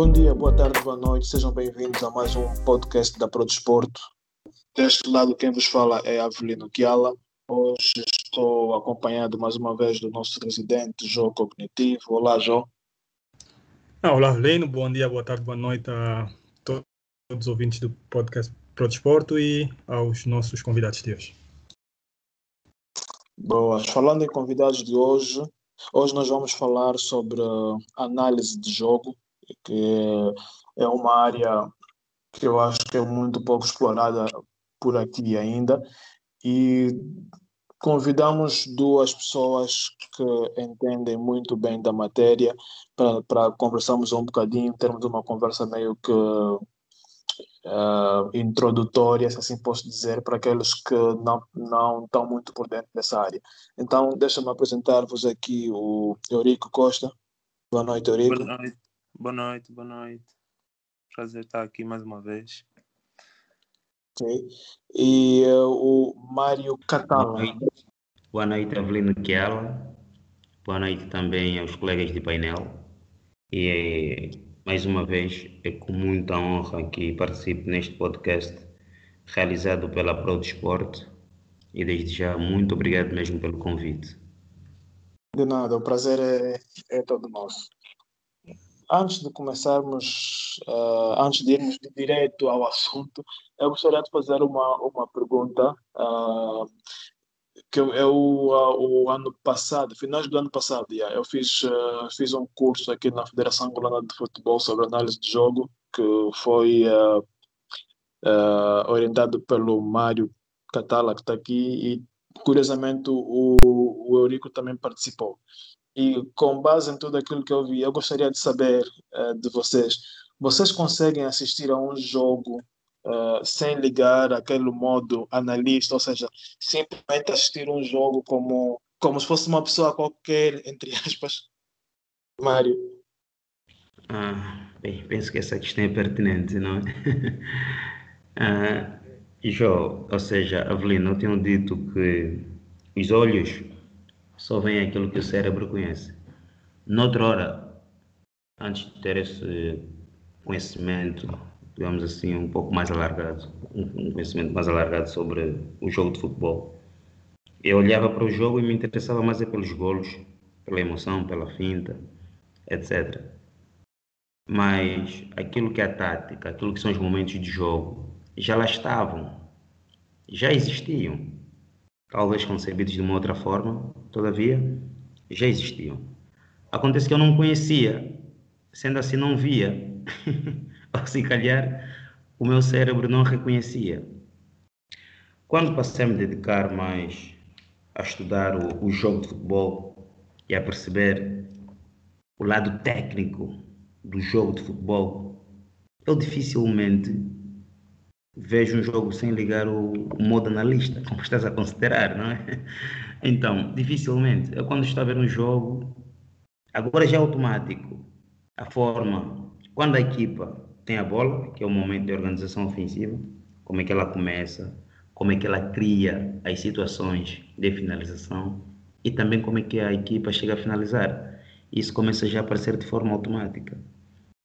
Bom dia, boa tarde, boa noite, sejam bem-vindos a mais um podcast da Prodesporto. Deste lado, quem vos fala é Avelino Kiala. Hoje estou acompanhado mais uma vez do nosso residente, João Cognitivo. Olá, João. Ah, olá, Avelino, bom dia, boa tarde, boa noite a todos os ouvintes do podcast Prodesporto e aos nossos convidados de hoje. Boa, falando em convidados de hoje, hoje nós vamos falar sobre análise de jogo, que é uma área que eu acho que é muito pouco explorada por aqui ainda. E convidamos duas pessoas que entendem muito bem da matéria para conversarmos um bocadinho, termos uma conversa meio que uh, introdutória, se assim posso dizer, para aqueles que não, não estão muito por dentro dessa área. Então, deixa-me apresentar-vos aqui o Eurico Costa. Boa noite, Eurico. Boa noite, boa noite, boa noite. Prazer estar aqui mais uma vez. Ok. E uh, o Mário Catala. Boa noite, boa noite Avelino Chiala. Boa noite também aos colegas de painel. E mais uma vez, é com muita honra que participo neste podcast realizado pela Sport e desde já muito obrigado mesmo pelo convite. De nada, o prazer é, é todo nosso. Antes de começarmos, uh, antes de irmos de direto ao assunto, eu gostaria de fazer uma, uma pergunta uh, que eu, eu uh, o ano passado, finais do ano passado, yeah, eu fiz, fiz um curso aqui na Federação Angolana de Futebol sobre análise de jogo, que foi orientado pelo Mário Catala, que está aqui, e curiosamente o, o Eurico também participou. E com base em tudo aquilo que eu vi, eu gostaria de saber de vocês, vocês conseguem assistir a um jogo uh, sem ligar aquele modo analista, ou seja, simplesmente assistir um jogo como, como se fosse uma pessoa qualquer, entre aspas. Mário. Ah, bem, penso que essa questão é pertinente, não é? ah, Jó, ou seja, Avelino, eu tenho dito que os olhos só veem aquilo que o cérebro conhece. Noutra hora, antes de ter esse conhecimento digamos assim, um pouco mais alargado, um conhecimento mais alargado sobre o jogo de futebol. Eu olhava para o jogo e me interessava mais é pelos golos, pela emoção, pela finta, etc. Mas aquilo que é a tática, aquilo que são os momentos de jogo, já lá estavam, já existiam. Talvez concebidos de uma outra forma, todavia, já existiam. Acontece que eu não conhecia, sendo assim não via. ou se calhar o meu cérebro não reconhecia. Quando passei a me dedicar mais a estudar o, o jogo de futebol e a perceber o lado técnico do jogo de futebol, eu dificilmente vejo um jogo sem ligar o, o, modo analista, como estás a considerar, não é? Então, dificilmente. Eu quando estou a ver um jogo, agora já é automático. A forma, quando a equipa tem a bola, que é o momento de organização ofensiva, como é que ela começa, como é que ela cria as situações de finalização e também como é que a equipa chega a finalizar. Isso começa já a aparecer de forma automática.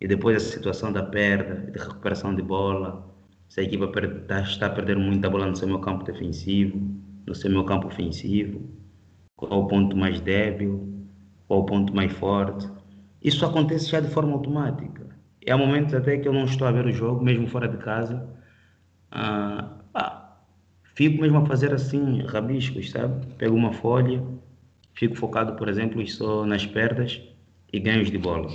E depois a situação da perda, de recuperação de bola, se a equipa está, está a perder muita bola no seu campo defensivo, no seu meu campo ofensivo, qual o ponto mais débil, qual o ponto mais forte. Isso acontece já de forma automática. Há momentos até que eu não estou a ver o jogo, mesmo fora de casa. Ah, ah, fico mesmo a fazer assim, rabiscos, sabe? Pego uma folha, fico focado, por exemplo, só nas perdas e ganhos de bola.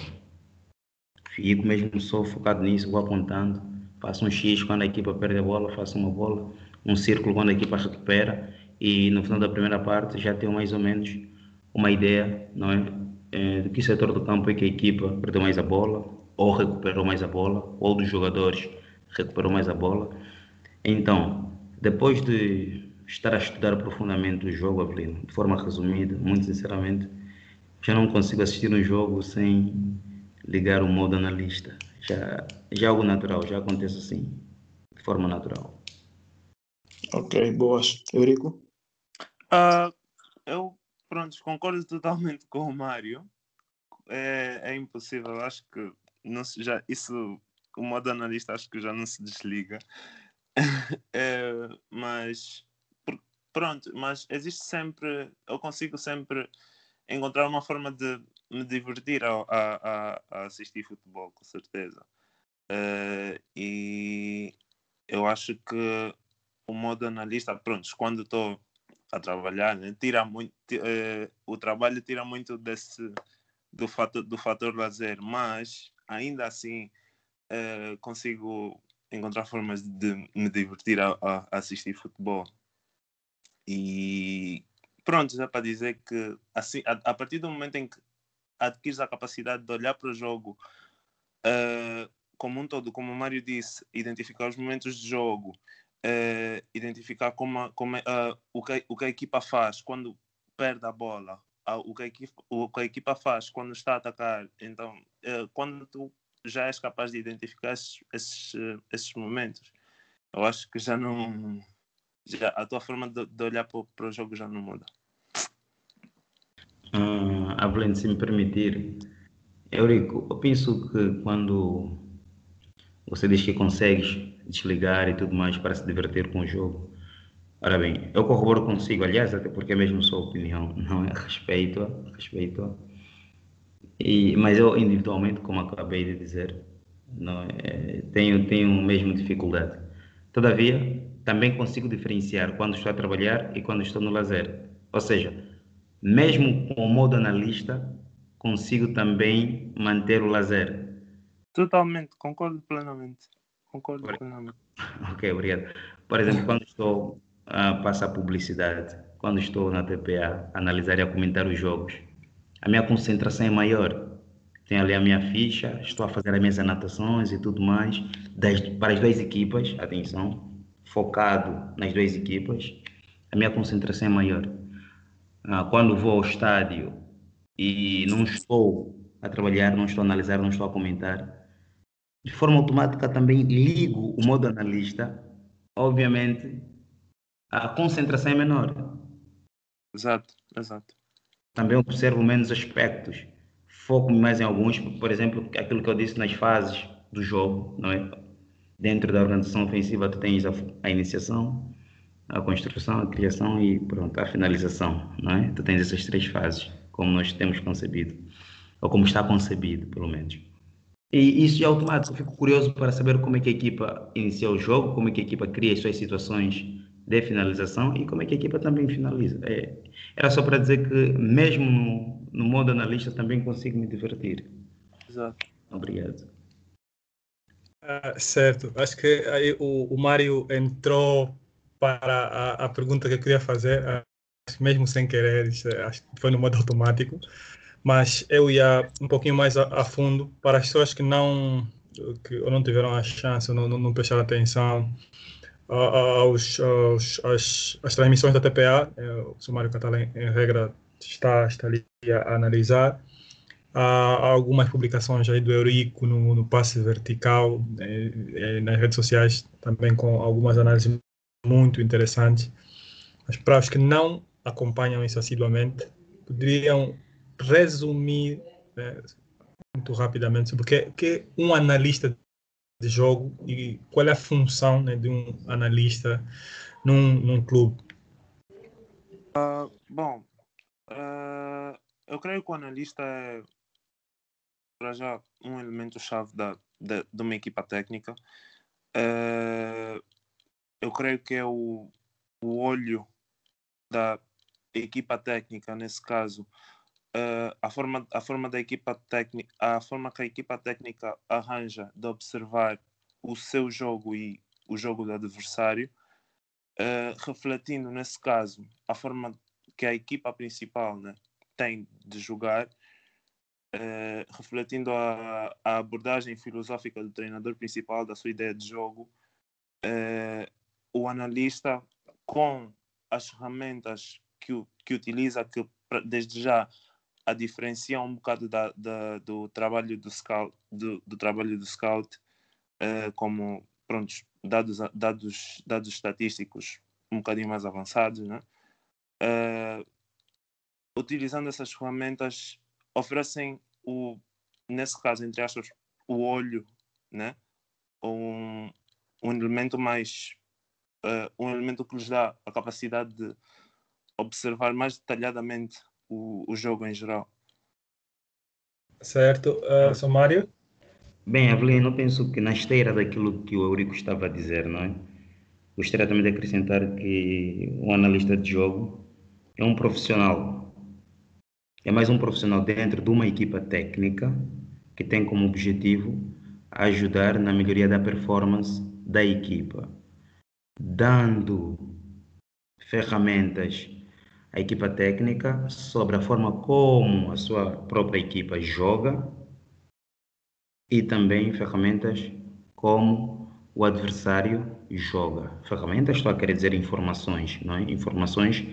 Fico mesmo só focado nisso, vou apontando. Faço um X quando a equipa perde a bola, faço uma bola, um círculo quando a equipa recupera e no final da primeira parte já tenho mais ou menos uma ideia, não é? é de que setor do campo é que a equipa perdeu mais a bola, ou recuperou mais a bola, ou dos jogadores recuperou mais a bola. Então, depois de estar a estudar profundamente o jogo, Avelino, de forma resumida, muito sinceramente, já não consigo assistir um jogo sem ligar o modo analista. Já, já é algo natural, já acontece assim, de forma natural. Ok, boas. Eurico? Uh, eu, pronto, concordo totalmente com o Mário. É, é impossível, acho que não se, já, isso, o modo analista acho que já não se desliga. é, mas pronto, mas existe sempre, eu consigo sempre encontrar uma forma de me divertir a, a, a assistir futebol, com certeza. Uh, e eu acho que o modo analista, pronto, quando estou a trabalhar, né, tira muito, uh, o trabalho tira muito desse do fator, do fator lazer, mas ainda assim uh, consigo encontrar formas de me divertir a, a assistir futebol. E pronto, já para dizer que assim, a, a, partir do momento em que adquires a capacidade de olhar para o jogo uh, como um todo, como o Mário disse, identificar os momentos de jogo, uh, identificar como, como o, que, o que a equipa faz quando perde a bola, o, que a equipa, o que a equipa faz quando está a atacar. Então, uh, quando tu já és capaz de identificar esses, esses, esses momentos, eu acho que já não. Já, a tua forma de, de olhar para, para o jogo já não muda. Uh, Avelino, se me permitir, Eurico, eu penso que quando você diz que consegues desligar e tudo mais para se divertir com o jogo. Ora bem, eu corroboro consigo, aliás, até porque é mesmo sua opinião, não é? Respeito-a, respeito-a. Mas eu individualmente, como acabei de dizer, não é, tenho, tenho mesmo dificuldade. Todavia, também consigo diferenciar quando estou a trabalhar e quando estou no lazer. Ou seja, mesmo com o modo analista, consigo também manter o lazer. Totalmente, concordo plenamente. Concordo Por... plenamente. Ok, obrigado. Por exemplo, quando estou a passar publicidade, quando estou na TPA, a analisar e a comentar os jogos, a minha concentração é maior. Tenho ali a minha ficha, estou a fazer as minhas anotações e tudo mais, das, para as duas equipas, atenção, focado nas duas equipas, a minha concentração é maior. Ah, quando vou ao estádio e não estou a trabalhar, não estou a analisar, não estou a comentar, de forma automática também ligo o modo analista, obviamente a concentração é menor. Exato, exato. Também observo menos aspectos, foco mais em alguns, por exemplo, aquilo que eu disse nas fases do jogo, não é? Dentro da organização ofensiva tu tens a, a iniciação, a construção, a criação e pronto, a finalização, não é? Tu tens essas três fases, como nós temos concebido, ou como está concebido, pelo menos. E isso é automático. Eu fico curioso para saber como é que a equipa inicia o jogo, como é que a equipa cria as suas situações de finalização e como é que a equipa também finaliza. É, era só para dizer que, mesmo no, no modo analista, também consigo me divertir. Exato. Obrigado. Ah, certo. Acho que aí o, o Mário entrou para a, a, pergunta que eu queria fazer, acho, mesmo sem querer, acho que foi no modo automático mas eu ia um pouquinho mais a, a fundo para as pessoas que não que não tiveram a chance, não, não, não prestaram atenção aos, aos, às, às transmissões da TPA, é, o sumário catalã em regra está, está ali a analisar. Há algumas publicações aí do Eurico no, no passe vertical, é, é, nas redes sociais, também com algumas análises muito interessantes. Mas para os que não acompanham isso assiduamente, poderiam resumir né, muito rapidamente sobre o que, que é um analista de jogo e qual é a função né, de um analista num, num clube? Uh, bom, uh, eu creio que o analista é, para já, um elemento-chave da, da, de uma equipa técnica. Uh, eu creio que é o, o olho da equipa técnica, nesse caso, uh, a, forma, a forma da equipa técnica, a forma que a equipa técnica arranja de observar o seu jogo e o jogo do adversário, uh, refletindo nesse caso a forma que a equipa principal né, tem de jogar, uh, refletindo a, a, abordagem filosófica do treinador principal, da sua ideia de jogo, o analista com as ferramentas que, que utiliza, que desde já a diferenciar um bocado da, da, do trabalho do scout, do, do trabalho do scout uh, como pronto, dados, dados, dados estatísticos um bocadinho mais avançados, né? Uh, utilizando essas ferramentas, oferecem o, nesse caso, entre aspas, o olho, né? Um, um elemento mais uh, um elemento que lhes dá a capacidade de observar mais detalhadamente o, o jogo em geral. Certo. Uh, sou Mário? Bem, Avelino, eu penso que na esteira daquilo que o Eurico estava a dizer, não é? Gostaria também de acrescentar que um analista de jogo é um profissional. É mais um profissional dentro de uma equipa técnica que tem como objetivo ajudar na melhoria da performance da equipa, dando ferramentas à equipa técnica sobre a forma como a sua própria equipa joga e também ferramentas como o adversário joga. Ferramentas, estou a querer dizer informações, não é? Informações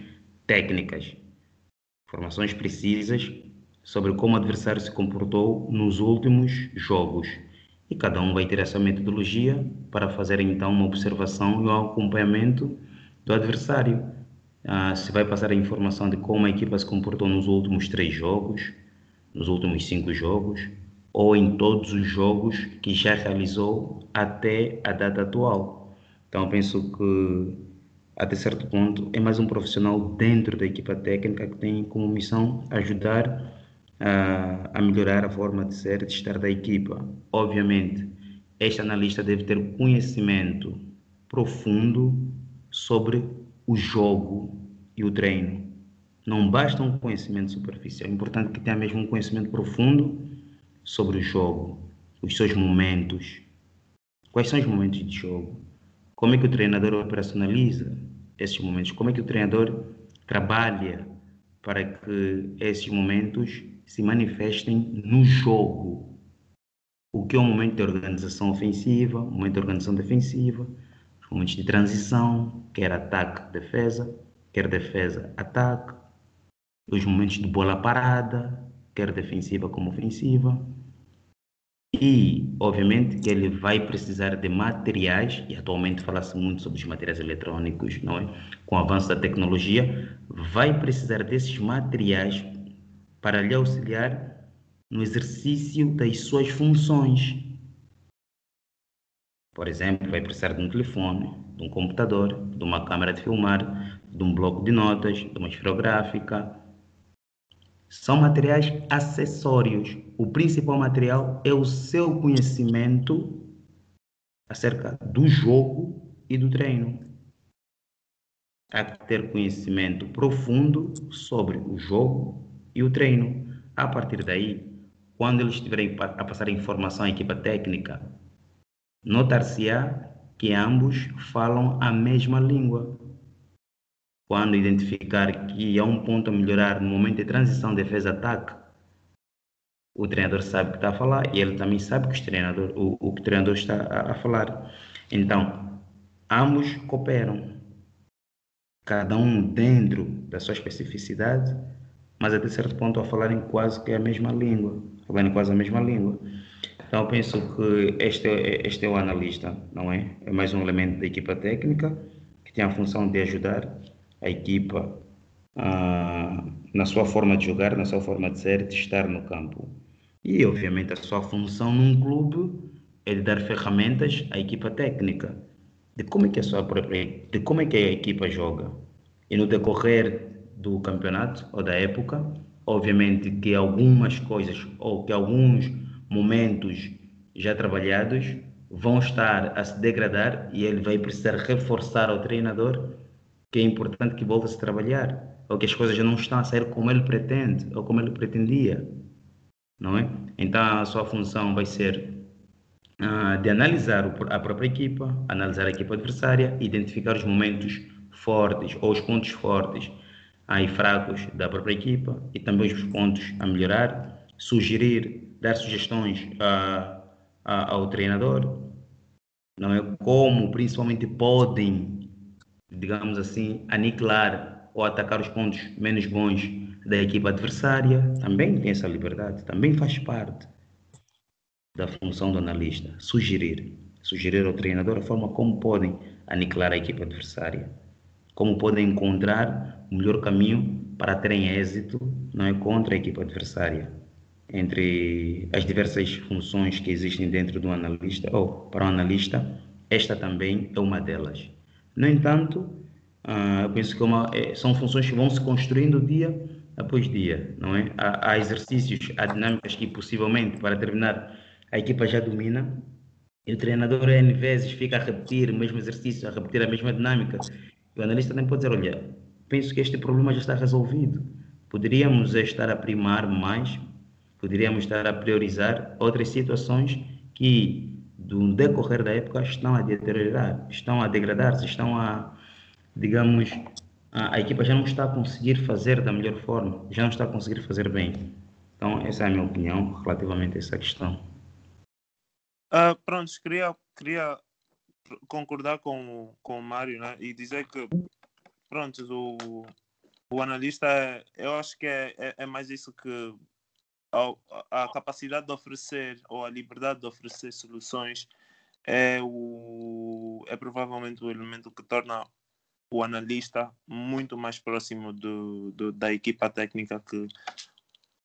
técnicas, informações precisas sobre como o adversário se comportou nos últimos jogos. E cada um vai ter essa metodologia para fazer então uma observação e um acompanhamento do adversário. Ah, se vai passar a informação de como a equipa se comportou nos últimos três jogos, nos últimos cinco jogos, ou em todos os jogos que já realizou até a data atual. Então, penso que até certo ponto é mais um profissional dentro da equipa técnica que tem como missão ajudar a, a melhorar a forma de ser e de estar da equipa. Obviamente, este analista deve ter conhecimento profundo sobre o jogo e o treino. Não basta um conhecimento superficial, é importante que tenha mesmo um conhecimento profundo sobre o jogo, os seus momentos. Quais são os momentos de jogo? Como é que o treinador operacionaliza esses momentos? Como é que o treinador trabalha para que esses momentos se manifestem no jogo. O que é um momento de organização ofensiva, um momento de organização defensiva, momentos de transição, quer ataque, defesa, quer defesa, ataque, os momentos de bola parada, quer defensiva como ofensiva. E, obviamente, que ele vai precisar de materiais, e atualmente fala-se muito sobre os materiais eletrônicos, não é? Com o avanço da tecnologia, vai precisar desses materiais para lhe auxiliar no exercício das suas funções. Por exemplo, vai precisar de um telefone, de um computador, de uma câmera de filmar, de um bloco de notas, de uma esferográfica. São materiais acessórios. O principal material é o seu conhecimento acerca do jogo e do treino. Há que ter conhecimento profundo sobre o jogo e o treino. A partir daí, quando eles estiverem a passar informação à equipa técnica, notar-se-á que ambos falam a mesma língua. Quando identificar que há um ponto a melhorar no momento de transição defesa-ataque, o treinador sabe o que está a falar e ele também sabe que o treinador, o, o que o treinador está a, a falar. Então, ambos cooperam, cada um dentro da sua especificidade mas até certo ponto a falarem quase que a mesma língua, falarem quase a mesma língua. Então penso que este, é, este é o analista, não é? É mais um elemento da equipa técnica que tem a função de ajudar a equipa ah, na sua forma de jogar, na sua forma de ser, de estar no campo. E obviamente a sua função num clube é de dar ferramentas à equipa técnica de como é que a sua própria, de como é que a equipa joga. E no decorrer do campeonato ou da época. Obviamente que algumas coisas ou que alguns momentos já trabalhados vão estar a se degradar e ele vai precisar reforçar ao treinador que é importante que volte a se trabalhar ou que as coisas já não estão a sair como ele pretende ou como ele pretendia, não é? Então a sua função vai ser uh, de analisar a própria equipa, analisar a equipa adversária, identificar os momentos fortes ou os pontos fortes e fracos da própria equipa e também os pontos a melhorar, sugerir, dar sugestões a, a, ao treinador, não é como principalmente podem, digamos assim, aniquilar ou atacar os pontos menos bons da equipa adversária, também tem essa liberdade, também faz parte da função do analista, sugerir, sugerir ao treinador a forma como podem aniquilar a equipa adversária como podem encontrar o melhor caminho para terem êxito não é, contra a equipa adversária. Entre as diversas funções que existem dentro do analista, ou para o analista, esta também é uma delas. No entanto, uh, eu penso que é uma, é, são funções que vão se construindo dia após dia, não é? Há, há, exercícios, há dinâmicas que possivelmente para terminar a equipa já domina e o treinador N vezes fica a repetir o mesmo exercício, a repetir a mesma dinâmica. E o analista nem pode dizer, olha, penso que este problema já está resolvido. Poderíamos estar a primar mais poderíamos estar a priorizar outras situações que, do decorrer da época, estão a deteriorar, estão a degradar-se, estão a, digamos, a, a, equipa já não está a conseguir fazer da melhor forma, já não está a conseguir fazer bem. Então, essa é a minha opinião relativamente a essa questão. Uh, pronto, queria, queria concordar com, com o Mário né? e dizer que, pronto, o, o analista, eu acho que é, é, é mais isso que a, capacidade de oferecer ou a liberdade de oferecer soluções é, o, é provavelmente o elemento que torna o analista muito mais próximo do, do, da equipa técnica que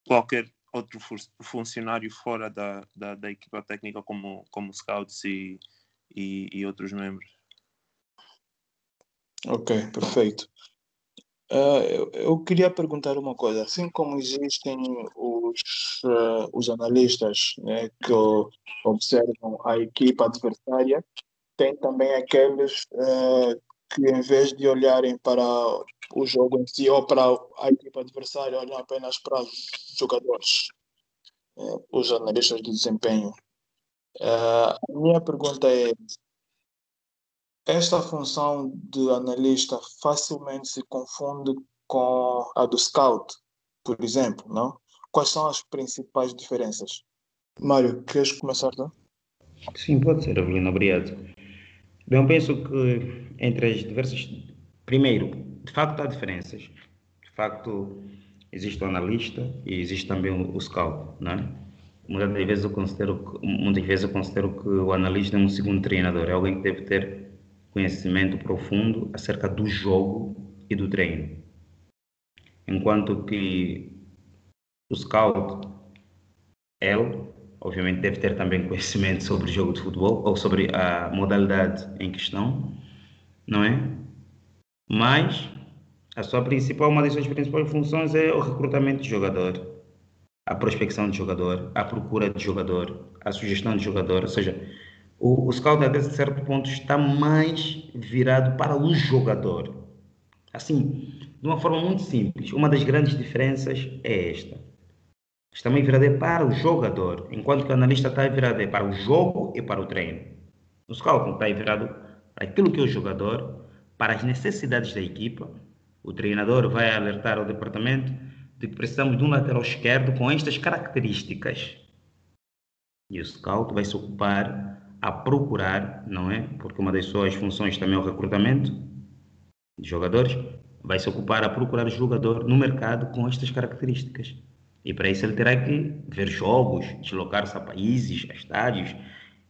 qualquer outro funcionário fora da, da, da, equipa técnica como, como scouts e, e, e outros membros. Ok, perfeito. Uh, eu, eu, queria perguntar uma coisa. Assim como existem os, uh, os analistas né, que observam a equipa adversária, tem também aqueles uh, que, em vez de olharem para o jogo em si ou para a equipa adversária, olham apenas para os jogadores, né, os analistas de desempenho. a minha pergunta é: esta função de analista facilmente se confunde com a do scout, por exemplo, não? Quais são as principais diferenças? Mário, queres começar, não? Sim, pode ser, Avelino, obrigado. Bem, eu penso que entre as diversas. Primeiro, de facto há diferenças. De facto, existe o analista e existe também o, o scout, não é? Muitas vezes eu considero muitas vezes eu considero que o analista é um segundo treinador, é alguém que deve ter conhecimento profundo acerca do jogo e do treino. Enquanto que o scout, ele, obviamente, deve ter também conhecimento sobre o jogo de futebol ou sobre a modalidade em questão, não é? Mas a sua principal, uma das suas principais funções é o recrutamento de jogador, a prospecção de jogador, a procura de jogador, a sugestão de jogador, ou seja, o, o scout, até certo ponto, está mais virado para o jogador. Assim, de uma forma muito simples, uma das grandes diferenças é esta. Está mais virado para o jogador, enquanto que o analista está virado para o jogo e para o treino. O scout está virado para aquilo que é o jogador, para as necessidades da equipa. O treinador vai alertar ao departamento de que precisamos de um lateral esquerdo com estas características. E o scout vai se ocupar a procurar, não é? Porque uma das suas funções também é o recrutamento de jogadores, vai se ocupar a procurar jogador no mercado com estas características. E para isso ele terá que ver jogos, deslocar-se a países, a estádios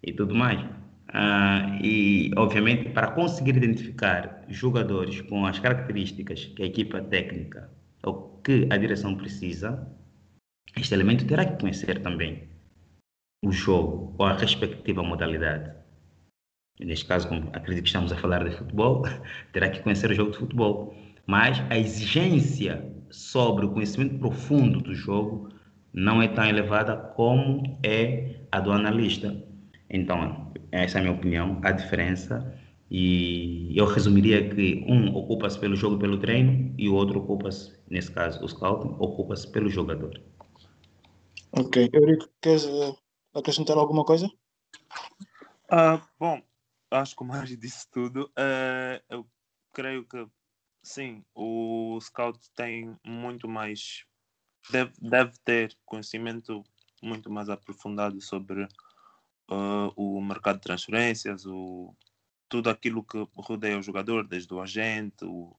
e tudo mais. Ah, e, obviamente, para conseguir identificar jogadores com as características que a equipa técnica ou que a direção precisa, este elemento terá que conhecer também o jogo ou a respectiva modalidade. Neste caso, como acredito que estamos a falar de futebol, terá que conhecer o jogo de futebol. Mas a exigência sobre o conhecimento profundo do jogo não é tão elevada como é a do analista. Então, essa é a minha opinião, a diferença. E eu resumiria que um ocupa-se pelo jogo pelo treino e o outro ocupa-se, nesse caso, o scouting, ocupa-se pelo jogador. Ok. Eurico, queres eh, acrescentar alguma coisa? Uh, bom, acho que o Mário disse tudo. Uh, eu creio que sim, o scout tem muito mais. Deve, deve ter conhecimento muito mais aprofundado sobre uh, o mercado de transferências, o, tudo aquilo que rodeia o jogador, desde o agente, o,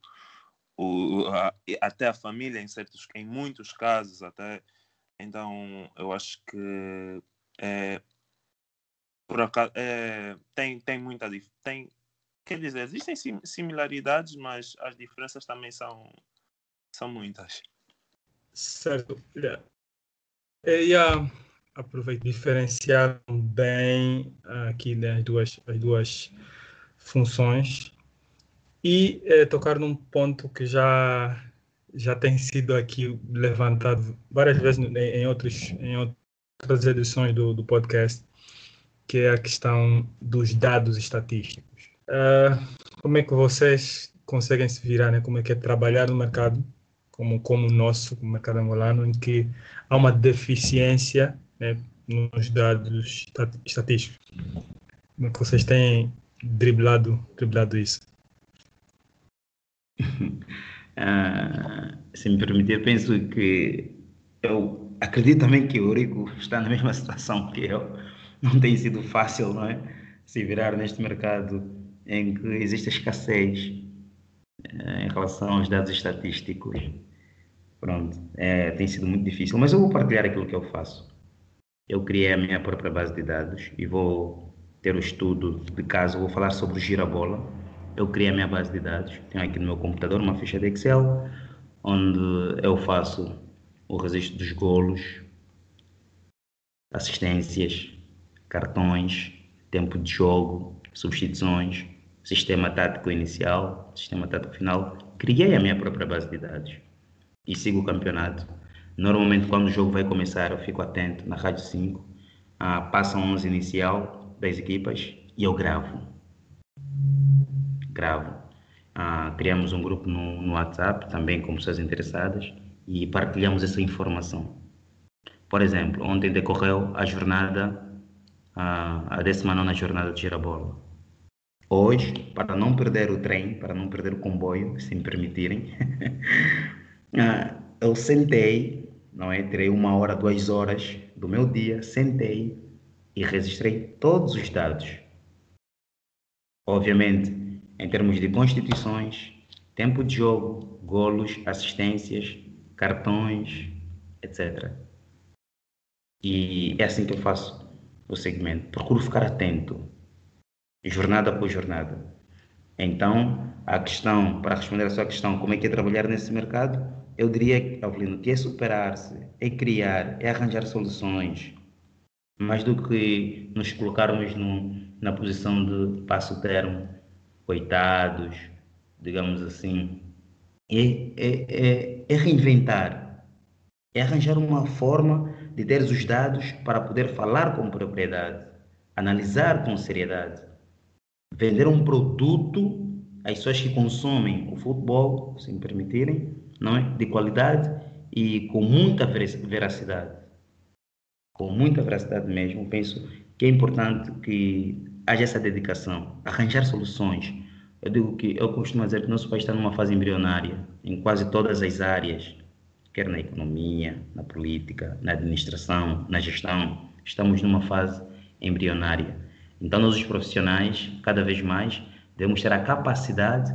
o, a, até a família, em, certos, em muitos casos, até. Então, eu acho que é, por acaso, é, tem, tem muita tem Quer dizer, existem similaridades, mas as diferenças também são, são muitas. Certo. Eu ia aproveitar diferenciar bem aqui né, as, duas, as duas funções e é, tocar num ponto que já já tem sido aqui levantado várias vezes em, em outros em outras edições do, do podcast que é a questão dos dados estatísticos. Uh, como é que vocês conseguem se virar né? como é que é trabalhar no mercado como como o nosso o mercado angolano em que há uma deficiência né, nos dados estatísticos? Como é que vocês têm driblado driblado isso? Uh, se me permitir, penso que eu acredito também que o Eurico está na mesma situação que eu. Não tem sido fácil, não é? Se virar neste mercado em que existe escassez uh, em relação aos dados estatísticos. Pronto, é, tem sido muito difícil. Mas eu vou partilhar aquilo que eu faço. Eu criei a minha própria base de dados e vou ter o estudo de caso. Vou falar sobre o girabola eu criei a minha base de dados. Tenho aqui no meu computador uma ficha de Excel, onde eu faço o registro dos golos, assistências, cartões, tempo de jogo, substituições, sistema tático inicial, sistema tático final. Criei a minha própria base de dados e sigo o campeonato. Normalmente, quando o jogo vai começar, eu fico atento na Rádio 5, ah, passam 11 inicial das equipas e eu gravo gravo. Ah, criamos um grupo no, no WhatsApp também com pessoas interessadas e partilhamos essa informação. Por exemplo, ontem decorreu a jornada, a, a 19 jornada de Girabola. Hoje, para não perder o trem, para não perder o comboio, se me permitirem, ah, eu sentei, não é? Tirei uma hora, duas horas do meu dia, sentei e registrei todos os dados. Obviamente, em termos de constituições, tempo de jogo, golos, assistências, cartões, etc. E é assim que eu faço o segmento. Procuro ficar atento, jornada por jornada. Então, a questão, para responder a sua questão, como é que é trabalhar nesse mercado, eu diria, Avelino, que é superar-se, é criar, é arranjar soluções, mais do que nos colocarmos no, na posição de passo termo coitados, digamos assim, é, é, é, é reinventar, é arranjar uma forma de ter os dados para poder falar com propriedade, analisar com seriedade, vender um produto às pessoas que consomem o futebol, se me permitirem, não é? de qualidade e com muita veracidade. Com muita veracidade mesmo, penso que é importante que haja essa dedicação, arranjar soluções. Eu digo que eu costumo dizer que nosso país está numa fase embrionária em quase todas as áreas, quer na economia, na política, na administração, na gestão. Estamos numa fase embrionária. Então, nós, os profissionais, cada vez mais, devemos ter a capacidade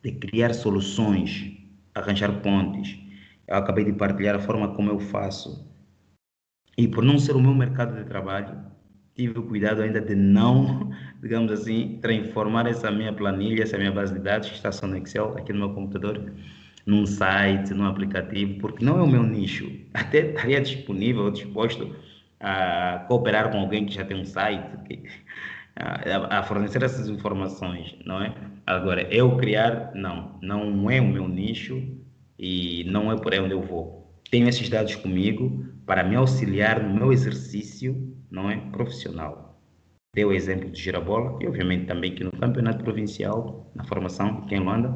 de criar soluções, arranjar pontes. Eu acabei de partilhar a forma como eu faço. E por não ser o meu mercado de trabalho, tive o cuidado ainda de não, digamos assim, transformar essa minha planilha, essa minha base de dados que está só no Excel, aqui no meu computador, num site, num aplicativo, porque não é o meu nicho. Até estaria disponível, disposto a cooperar com alguém que já tem um site, que, a, a fornecer essas informações, não é? Agora, eu criar, não, não é o meu nicho e não é por aí onde eu vou. Tenho esses dados comigo para me auxiliar no meu exercício não é profissional. Deu o exemplo de Girabola e, obviamente, também que no campeonato provincial, na formação aqui em Luanda,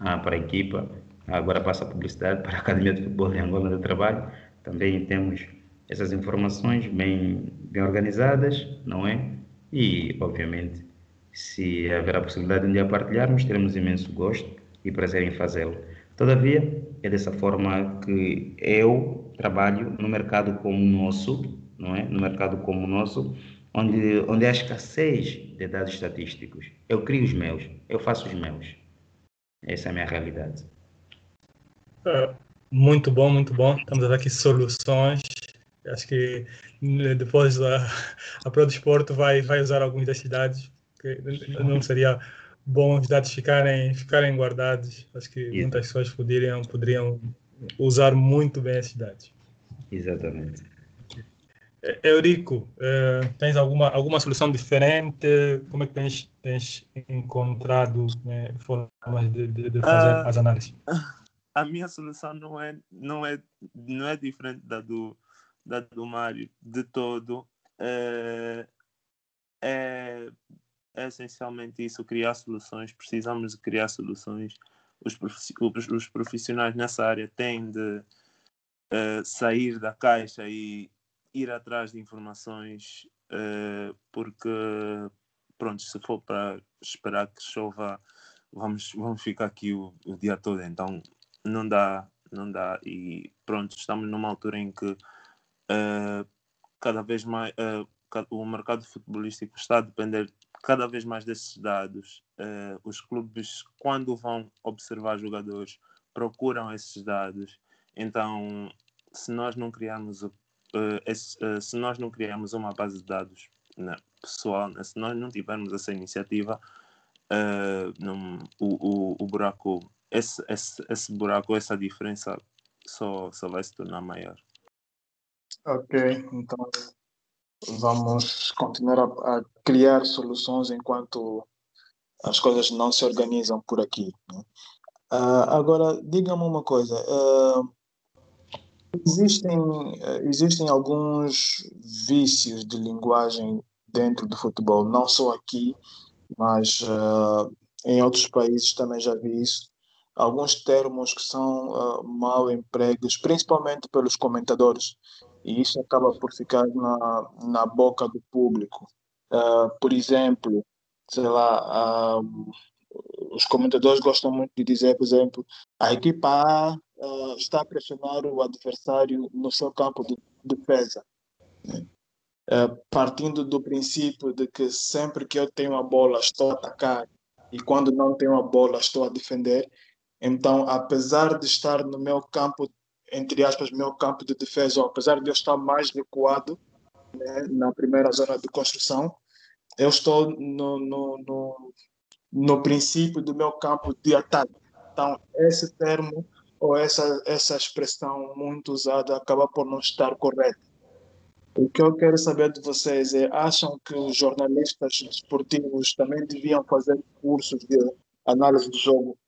ah, para a equipa, agora passa a publicidade para a Academia de Futebol de Angola do Trabalho, também temos essas informações bem, bem organizadas, não é? E, obviamente, se haver a possibilidade de um dia partilharmos, teremos imenso gosto e prazer em fazê-lo. Todavia, é dessa forma que eu trabalho no mercado como o nosso, não é? no mercado como o nosso, onde, onde há escassez de dados estatísticos. Eu crio os meus, eu faço os meus. Essa é a minha realidade. Uh, muito bom, muito bom. Estamos a dar aqui soluções. Acho que né, depois a, a Pro Desporto vai, vai usar algumas das cidades. Que não seria bom os dados ficarem, ficarem guardados. Acho que Exato. muitas pessoas poderiam, poderiam usar muito bem as cidades. Exatamente. Eurico, uh, tens alguma, alguma solução diferente? Como é que tens, tens encontrado né, formas de, de, de fazer uh, as análises? A minha solução não é, não é, não é diferente da do, da do Mário de todo. Uh, é, é essencialmente isso, criar soluções. Precisamos de criar soluções. Os, os profissionais nessa área têm de sair da caixa e ir atrás de informações, uh, porque, pronto, se for para esperar que chova, vamos, vamos ficar aqui o, o dia todo, então não dá, não dá. E pronto, estamos numa altura em que uh, cada vez mais uh, o mercado futebolístico está a depender cada vez mais desses dados. Uh, os clubes, quando vão observar jogadores, procuram esses dados. Então, se nós não criarmos uh, se nós não criarmos uma base de dados né, pessoal, né, se nós não tivermos essa iniciativa, não, o, o, o buraco, esse, esse, esse buraco, essa diferença só, só vai se tornar maior. Ok, então vamos continuar a, a criar soluções enquanto as coisas não se organizam por aqui. Né? Uh, agora, diga-me uma coisa. Uh, Existem, eh, existem alguns vícios de linguagem dentro do futebol, não só aqui, mas uh, em outros países também já vi isso. Alguns termos que são uh, mal empregos, principalmente pelos comentadores, e isso acaba por ficar na, na boca do público. Uh, por exemplo, sei lá, os comentadores gostam muito de dizer, por exemplo, a equipa A uh, está a pressionar o adversário no seu campo de defesa. Uh, partindo do princípio de que sempre que eu tenho a bola estou a atacar e quando não tenho a bola estou a defender. Então, apesar de estar no meu campo, entre aspas, meu campo de defesa, ou apesar de eu estar mais recuado né, na primeira zona de construção, eu estou no, no, no, no princípio do meu campo de ataque. Então, esse termo ou essa, essa expressão muito usada acaba por não estar correta. O que eu quero saber de vocês é: acham que os jornalistas esportivos também deviam fazer cursos de análise de jogo?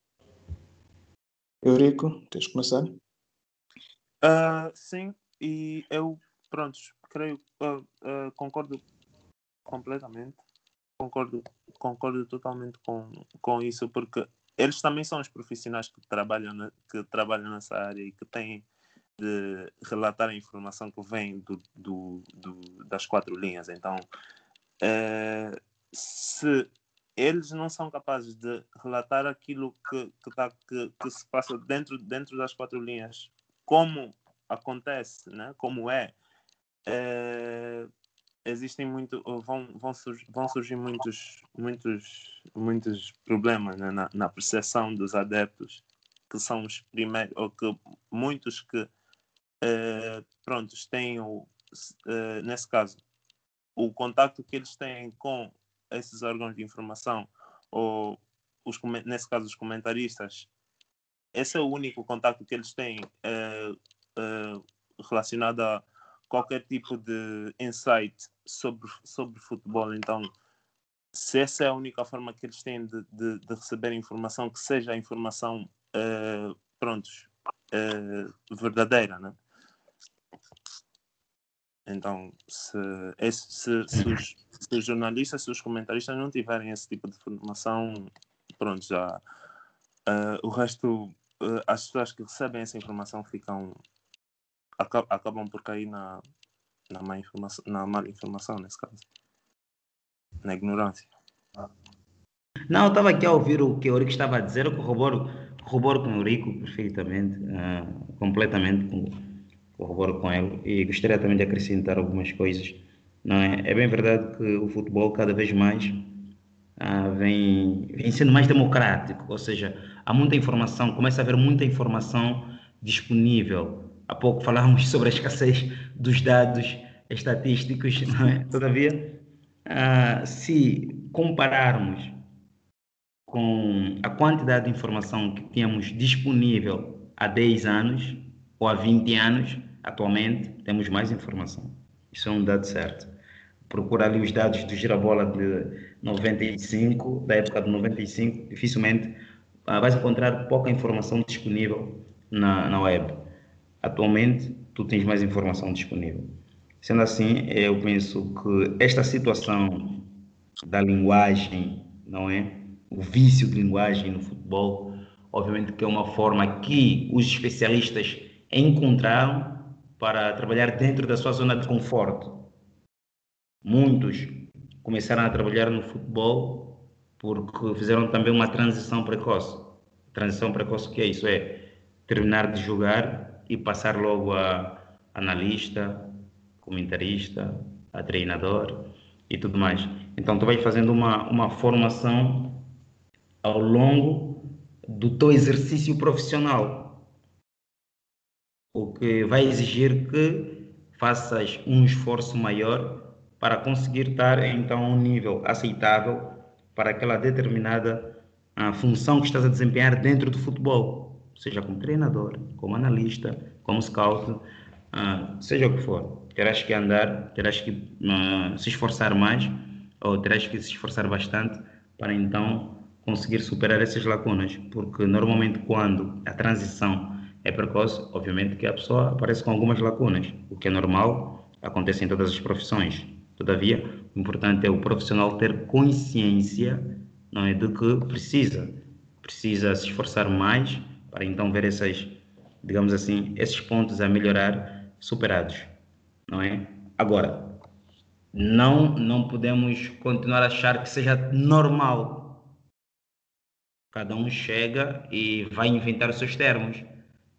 Eurico, queres começar? Uh, sim, e eu, pronto, creio, uh, uh, concordo completamente, concordo, concordo totalmente com, com isso, porque eles também são os profissionais que trabalham, na, que trabalham nessa área e que têm de relatar a informação que vem do, do, do das quatro linhas. Então, é, se eles não são capazes de relatar aquilo que, que, tá, que, que, se passa dentro, dentro das quatro linhas, como acontece, né? como é, é existem muito vão vão, surgir, vão surgir muitos muitos muitos problemas né, na, na percepção dos adeptos que são os primeiros ou que muitos que eh, prontos têm o, eh, nesse caso o contato que eles têm com esses órgãos de informação ou os nesse caso os comentaristas esse é o único contato que eles têm eh, eh relacionado a qualquer tipo de insight sobre, sobre futebol. Então, se essa é a única forma que eles têm de, de, de receber informação, que seja a informação, uh, prontos, uh, verdadeira, né? Então, se, esse, se, se, os, se, os, jornalistas, se os comentaristas não tiverem esse tipo de informação, pronto, já uh, o resto, as pessoas que recebem essa informação ficam acabam por cair na, na, má informação, na má informação, nesse caso. Na ignorância. Não, eu estava aqui a ouvir o que o Eurico estava a dizer, eu corroboro, corroboro com o Eurico perfeitamente, uh, completamente corroboro com ele e gostaria também de acrescentar algumas coisas. Não é? é bem verdade que o futebol cada vez mais uh, vem, vem sendo mais democrático, ou seja, há muita informação, começa a haver muita informação disponível há pouco falamos sobre a escassez dos dados estatísticos, é? todavia, uh, se compararmos com a quantidade de informação que tínhamos disponível há 10 anos ou há 20 anos, atualmente temos mais informação. Isso é um dado certo. Procura ali os dados do Girabola de 95, da época de 95, dificilmente ah, vais encontrar pouca informação disponível na, na web. Atualmente, tu tens mais informação disponível. Sendo assim, eu penso que esta situação da linguagem, não é? O vício de linguagem no futebol, obviamente que é uma forma que os especialistas encontraram para trabalhar dentro da sua zona de conforto. Muitos começaram a trabalhar no futebol porque fizeram também uma transição precoce. Transição precoce que é isso? É terminar de jogar e passar logo a analista, comentarista, a treinador e tudo mais. Então tu vais fazendo uma, uma formação ao longo do teu exercício profissional, o que vai exigir que faças um esforço maior para conseguir estar então a um nível aceitável para aquela determinada a função que estás a desempenhar dentro do futebol, seja como treinador, como analista, como scout, uh, seja o que for. Terás que andar, terás que uh, se esforçar mais ou terás que se esforçar bastante para então conseguir superar essas lacunas, porque normalmente quando a transição é precoce, obviamente que a pessoa aparece com algumas lacunas, o que é normal, acontece em todas as profissões. Todavia, o importante é o profissional ter consciência não é, de que precisa, precisa se esforçar mais para então ver essas, digamos assim, esses pontos a melhorar superados, não é? Agora, não não podemos continuar a achar que seja normal. Cada um chega e vai inventar os seus termos.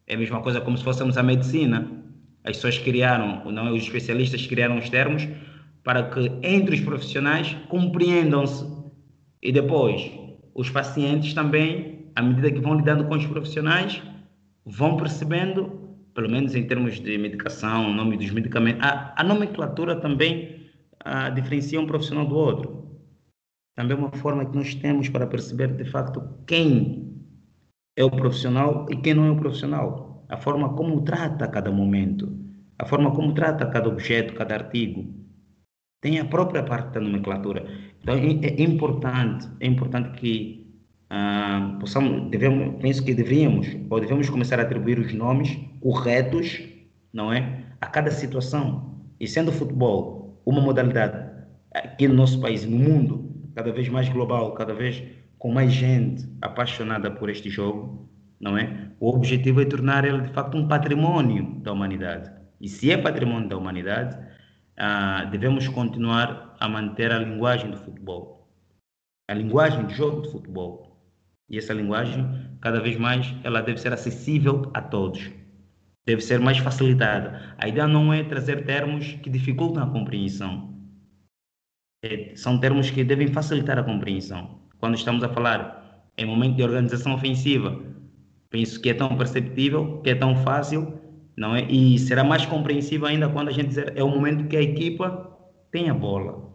É a mesma coisa como se fôssemos a medicina. As pessoas criaram, não os especialistas criaram os termos para que entre os profissionais compreendam-se e depois os pacientes também, à medida que vão lidando com os profissionais, vão percebendo, pelo menos em termos de medicação, nome dos medicamentos, a, a nomenclatura também a, diferencia um profissional do outro. Também é uma forma que nós temos para perceber de facto quem é o profissional e quem não é o profissional. A forma como trata cada momento, a forma como trata cada objeto, cada artigo. Tem a própria parte da nomenclatura. Então é, é importante, é importante que ah, possamos, devemos, penso que deveríamos ou devemos começar a atribuir os nomes corretos, não é, a cada situação. E sendo o futebol uma modalidade aqui no nosso país no mundo cada vez mais global, cada vez com mais gente apaixonada por este jogo, não é? O objetivo é tornar ele de facto um patrimônio da humanidade. E se é patrimônio da humanidade, ah, devemos continuar a manter a linguagem do futebol, a linguagem de jogo de futebol. E essa linguagem, cada vez mais, ela deve ser acessível a todos. Deve ser mais facilitada. A ideia não é trazer termos que dificultam a compreensão. É, são termos que devem facilitar a compreensão. Quando estamos a falar em momento de organização ofensiva, penso que é tão perceptível, que é tão fácil não é? E será mais compreensível ainda quando a gente dizer é o momento que a equipa tem a bola.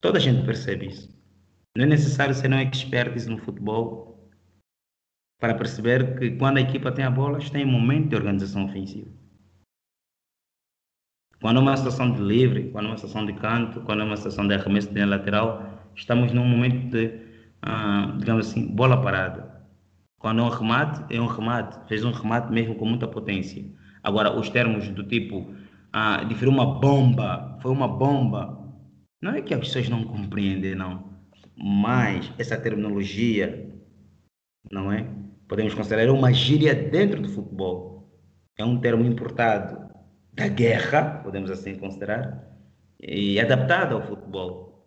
Toda a gente percebe isso. Não é necessário ser um no futebol para perceber que quando a equipa tem a bola, está em momento de organização ofensiva. Quando é uma situação de livre, quando é uma situação de canto, quando é uma situação de arremesso de lateral, estamos num momento de, uh, digamos assim, bola parada. Quando é um remate, é um remate. Fez um remate mesmo com muita potência. Agora, os termos do tipo, ah, de uma bomba, foi uma bomba, não é que as pessoas não compreendem, não. Mas essa terminologia, não é? Podemos considerar uma gíria dentro do futebol. É um termo importado da guerra, podemos assim considerar, e adaptado ao futebol.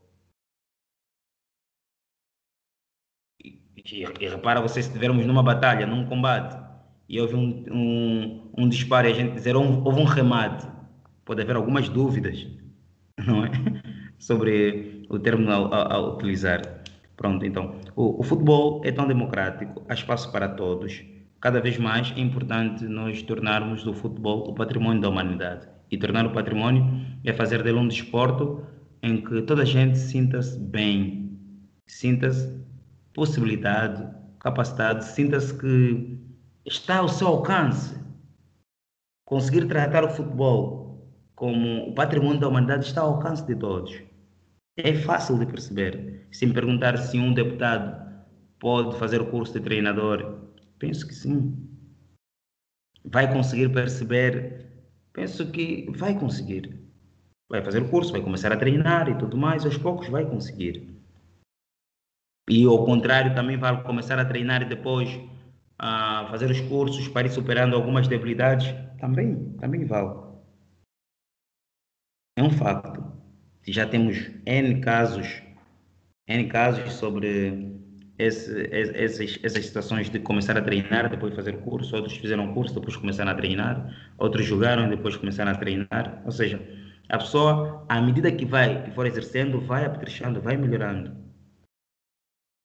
E, e, e repara você, se estivermos numa batalha, num combate, e houve um, um, um disparo e a gente dizer houve um remate. Pode haver algumas dúvidas, não é? Sobre o termo a, a, utilizar. Pronto, então, o, o, futebol é tão democrático, há espaço para todos. Cada vez mais é importante nós tornarmos o futebol o patrimônio da humanidade. E tornar o patrimônio é fazer dele um desporto em que toda a gente sinta-se bem, sinta-se possibilidade, capacidade, sinta-se que está ao seu alcance. Conseguir tratar o futebol como o patrimônio da humanidade está ao alcance de todos. É fácil de perceber. Se me perguntar se um deputado pode fazer o curso de treinador, penso que sim. Vai conseguir perceber? Penso que vai conseguir. Vai fazer o curso, vai começar a treinar e tudo mais, aos poucos vai conseguir. E ao contrário, também vai começar a treinar e depois a fazer os cursos para ir superando algumas debilidades, também, também vale. É um facto. Já temos N casos, N casos sobre esse, essas, situações de começar a treinar, depois fazer curso, outros fizeram curso, depois começaram a treinar, outros jogaram e depois começaram a treinar. Ou seja, a pessoa, à medida que vai, que for exercendo, vai apetrechando, vai melhorando.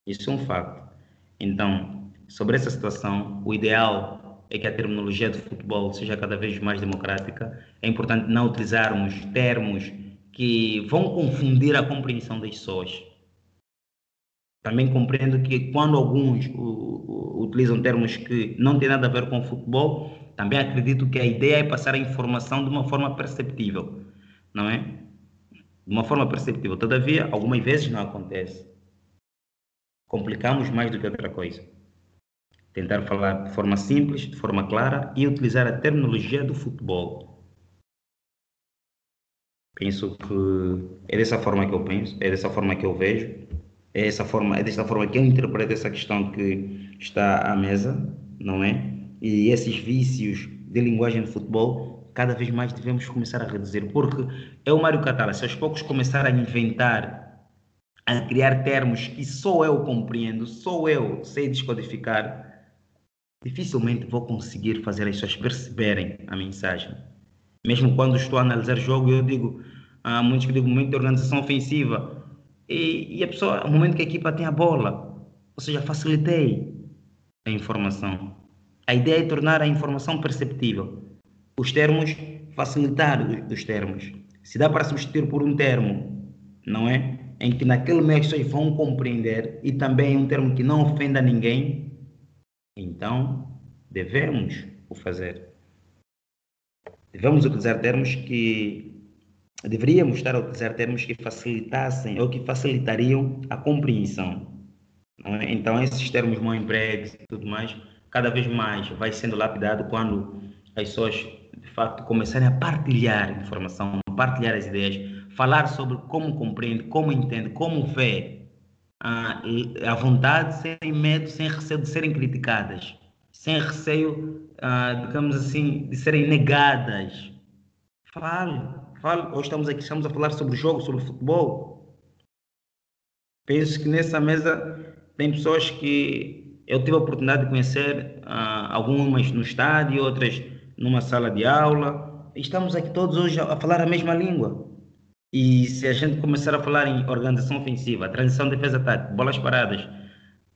Isso é um facto. Então, sobre essa situação, o ideal é que a terminologia de futebol seja cada vez mais democrática. É importante não utilizarmos termos que vão confundir a compreensão das pessoas. Também compreendo que quando alguns utilizam termos que não têm nada a ver com futebol, também acredito que a ideia é passar a informação de uma forma perceptível, não é? De uma forma perceptível. Todavia, algumas vezes não acontece. Complicamos mais do que outra coisa. Tentar falar de forma simples, de forma clara e utilizar a terminologia do futebol Penso que é dessa forma que eu penso, é dessa forma que eu vejo, é dessa forma, é dessa forma que eu interpreto essa questão que está à mesa, não é? E esses vícios de linguagem de futebol, cada vez mais devemos começar a reduzir, porque é o Mário Catala, se aos poucos começar a inventar, a criar termos que só eu compreendo, só eu sei descodificar, dificilmente vou conseguir fazer as pessoas perceberem a mensagem. Mesmo quando estou a analisar jogo, eu digo, há muitos que digo momento de organização ofensiva. E, e a pessoa, o momento que a equipa tem a bola, ou seja, facilitei a informação. A ideia é tornar a informação perceptível. Os termos, facilitar os, os termos. Se dá para substituir por um termo, não é? Em que naquele meio as vão compreender e também um termo que não ofenda ninguém, então devemos o fazer devemos utilizar termos que deveríamos estar a utilizar termos que facilitassem ou que facilitariam a compreensão. É? Então, esses termos mal empregos e tudo mais, cada vez mais vai sendo lapidado quando as pessoas, de facto, começarem a partilhar informação, partilhar as ideias, falar sobre como compreende, como entende, como vê, a, a vontade, sem medo, sem receio de serem criticadas sem receio, ah, digamos assim, de serem negadas. Fale, fale. Hoje estamos aqui, estamos a falar sobre o jogo, sobre o futebol. Penso que nessa mesa tem pessoas que eu tive a oportunidade de conhecer, ah, algumas no estádio, outras numa sala de aula. Estamos aqui todos hoje a falar a mesma língua. E se a gente começar a falar em organização ofensiva, transição, defesa, tática, bolas paradas,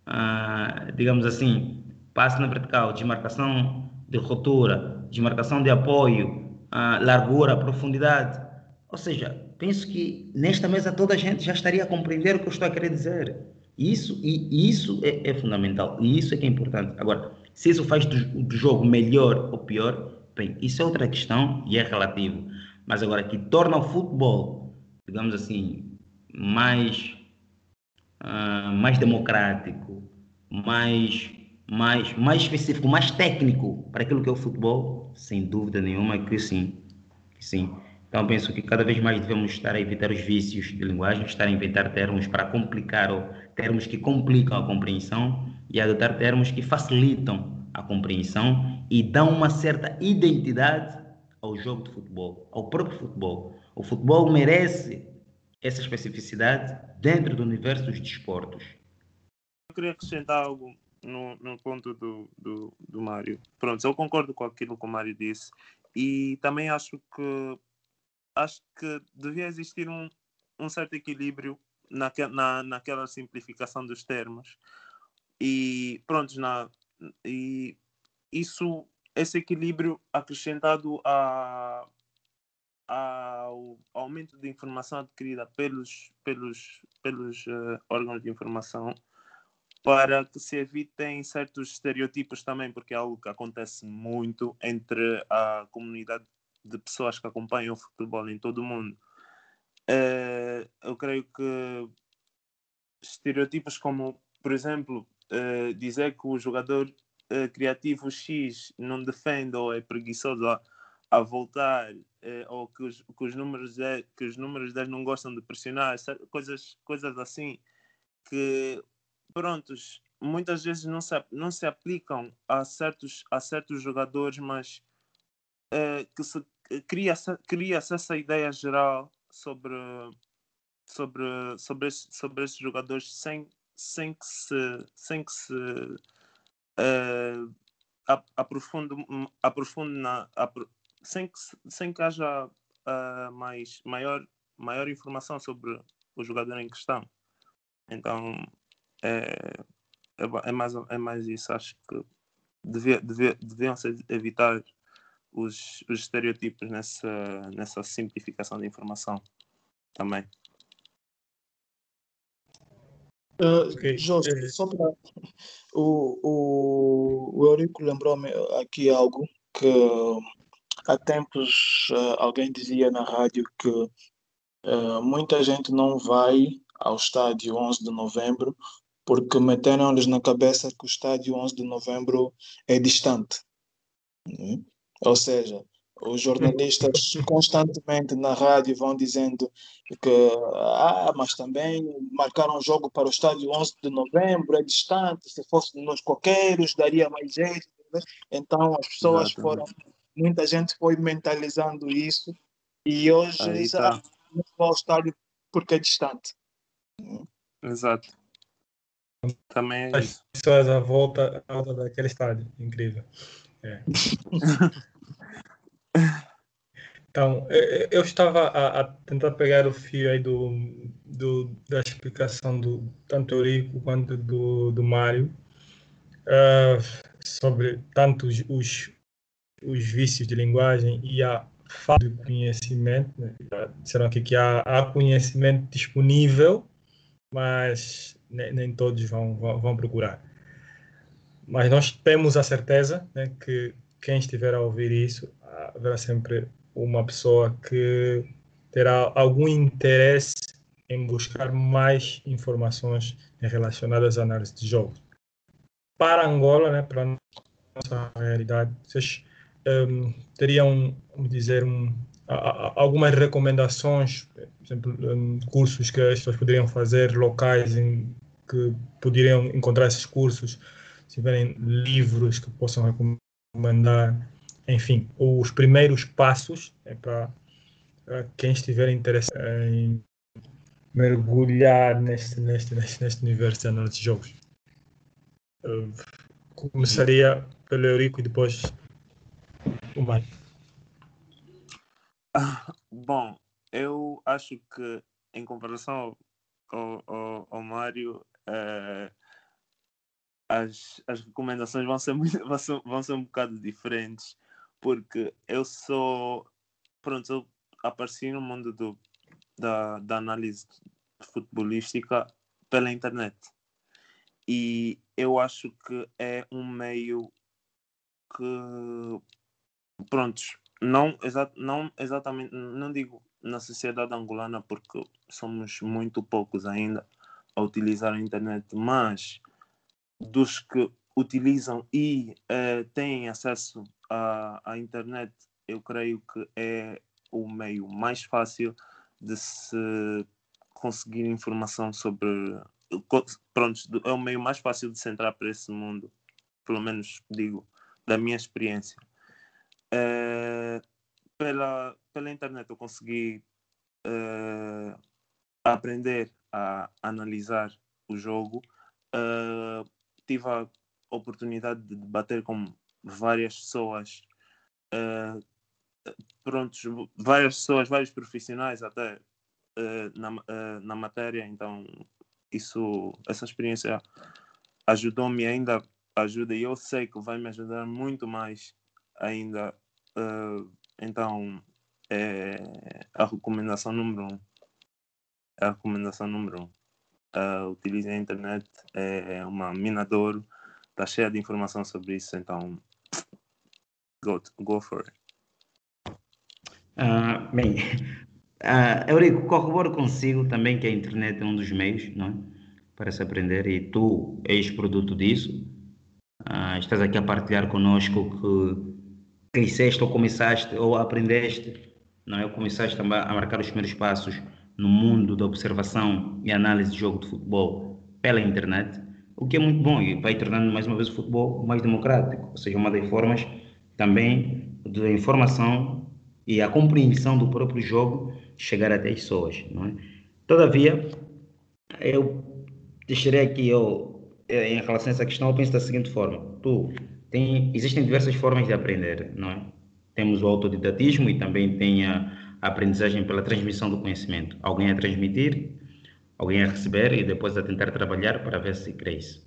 ah, digamos assim, passe na vertical, desmarcação de ruptura, desmarcação de apoio, a largura, profundidade. Ou seja, penso que nesta mesa toda a gente já estaria a compreender o que eu estou a querer dizer. Isso, e, isso é, é fundamental, e isso é que é importante. Agora, se isso faz do, do, jogo melhor ou pior, bem, isso é outra questão e é relativo. Mas agora, que torna o futebol, digamos assim, mais, uh, mais democrático, mais mais, mais específico, mais técnico para aquilo que é o futebol, sem dúvida nenhuma que sim. Que sim. Então penso que cada vez mais devemos estar a evitar os vícios de linguagem, estar a inventar termos para complicar ou termos que complicam a compreensão e adotar termos que facilitam a compreensão e dão uma certa identidade ao jogo de futebol, ao próprio futebol. O futebol merece essa especificidade dentro do universo dos desportos. Eu queria acrescentar algo no, no ponto do, do, do Mário. Pronto, eu concordo com aquilo que o Mário disse e também acho que acho que devia existir um, um certo equilíbrio naque, na, naquela simplificação dos termos e pronto, na, e isso esse equilíbrio acrescentado a, ao aumento de informação adquirida pelos, pelos, pelos uh, órgãos de informação para que se evitem certos estereotipos também, porque é algo que acontece muito entre a comunidade de pessoas que acompanham o futebol em todo o mundo, uh, eu creio que estereotipos como, por exemplo, uh, dizer que o jogador uh, criativo X não defende ou é preguiçoso a, a voltar, ou que os, que, os números que os números dele não gostam de pressionar, coisas, coisas assim que, prontos, muitas vezes não se, não se aplicam a certos, a certos jogadores, mas uh, que se cria-se cria essa ideia geral sobre, sobre, sobre, esse, sobre esses jogadores sem, sem que se, sem que se uh, aprofunde, aprofunde na, apro, sem, que, sem que haja uh, mais, maior, maior informação sobre o jogador em questão. Então, é, é, é, mais, é mais isso. Acho que devia, devia, deviam ser evitar os, os estereotipos nessa, nessa simplificação da informação também. Uh, okay. Jorge, é. só para. O, o, o Eurico lembrou-me aqui algo que há tempos uh, alguém dizia na rádio que uh, muita gente não vai ao estádio 11 de novembro porque meteram-lhes na cabeça que o estádio 11 de novembro é distante. Né? Ou seja, os jornalistas constantemente na rádio vão dizendo que, ah, mas também marcaram um jogo para o estádio 11 de novembro, é distante, se fosse nos coqueiros daria mais jeito. Né? Então as pessoas Exatamente. foram, muita gente foi mentalizando isso e hoje tá. não vou ao estádio porque é distante. Exato. Também é As pessoas à volta, à volta daquele estádio. Incrível. É. Então, eu estava a, a, tentar pegar o fio aí do, do, da explicação do tanto Eurico quanto do, do Mário uh, sobre tanto os, os, os, vícios de linguagem e a falta de conhecimento. Né? Disseram aqui que há, há conhecimento disponível, mas nem, nem todos vão, vão, vão, procurar. Mas nós temos a certeza né, que quem estiver a ouvir isso, haverá sempre uma pessoa que terá algum interesse em buscar mais informações relacionadas à análise de jogos. Para Angola, né, para a nossa realidade, vocês um, teriam, vamos dizer, um, algumas recomendações, por exemplo, um, cursos que as pessoas poderiam fazer, locais em que poderiam encontrar esses cursos, se tiverem livros que possam recomendar, enfim, os primeiros passos é para quem estiver interessado em mergulhar neste, neste, neste, neste universo de análise de jogos. Eu começaria pelo Eurico e depois o Mário. Ah, bom, eu acho que em comparação ao, ao, ao Mário, uh, as, as recomendações vão ser, muito, vão, ser, vão ser um bocado diferentes, porque eu sou. Pronto, eu apareci no mundo do, da, da análise futebolística pela internet. E eu acho que é um meio que. Prontos, não, exa não exatamente, não digo na sociedade angolana porque somos muito poucos ainda a utilizar a internet, mas dos que utilizam e uh, têm acesso à, à internet, eu creio que é o meio mais fácil de se conseguir informação sobre. Pronto, é o meio mais fácil de se entrar para esse mundo, pelo menos digo, da minha experiência. Uh, pela, pela internet eu consegui uh, aprender a analisar o jogo. Uh, tive a oportunidade de debater com várias pessoas, prontos, várias pessoas, vários profissionais até na, na matéria, então isso, essa experiência ajudou-me ainda, ajuda e eu sei que vai me ajudar muito mais ainda. então é a recomendação número um. É a recomendação número um uh, utilizem a internet, é, é uma mina de está cheia de informação sobre isso, então go, go for it. Uh, bem, uh, Eurico, corroboro consigo também que a internet é um dos meios não é? para se aprender e tu és produto disso. Uh, estás aqui a partilhar conosco que cresceste ou começaste ou aprendeste, não é? Começaste também a marcar os primeiros passos no mundo da observação e análise de jogo de futebol pela internet, o que é muito bom e vai tornando mais uma vez o futebol mais democrático, ou seja, uma das formas também de informação e a compreensão do próprio jogo chegar até as pessoas, não é? Todavia, eu deixarei aqui eu, em relação a essa questão, eu penso da seguinte forma: tu tem, existem diversas formas de aprender, não é? Temos o autodidatismo e também tem a, aprendizagem pela transmissão do conhecimento. Alguém a transmitir, alguém a receber e depois a tentar trabalhar para ver se cresce.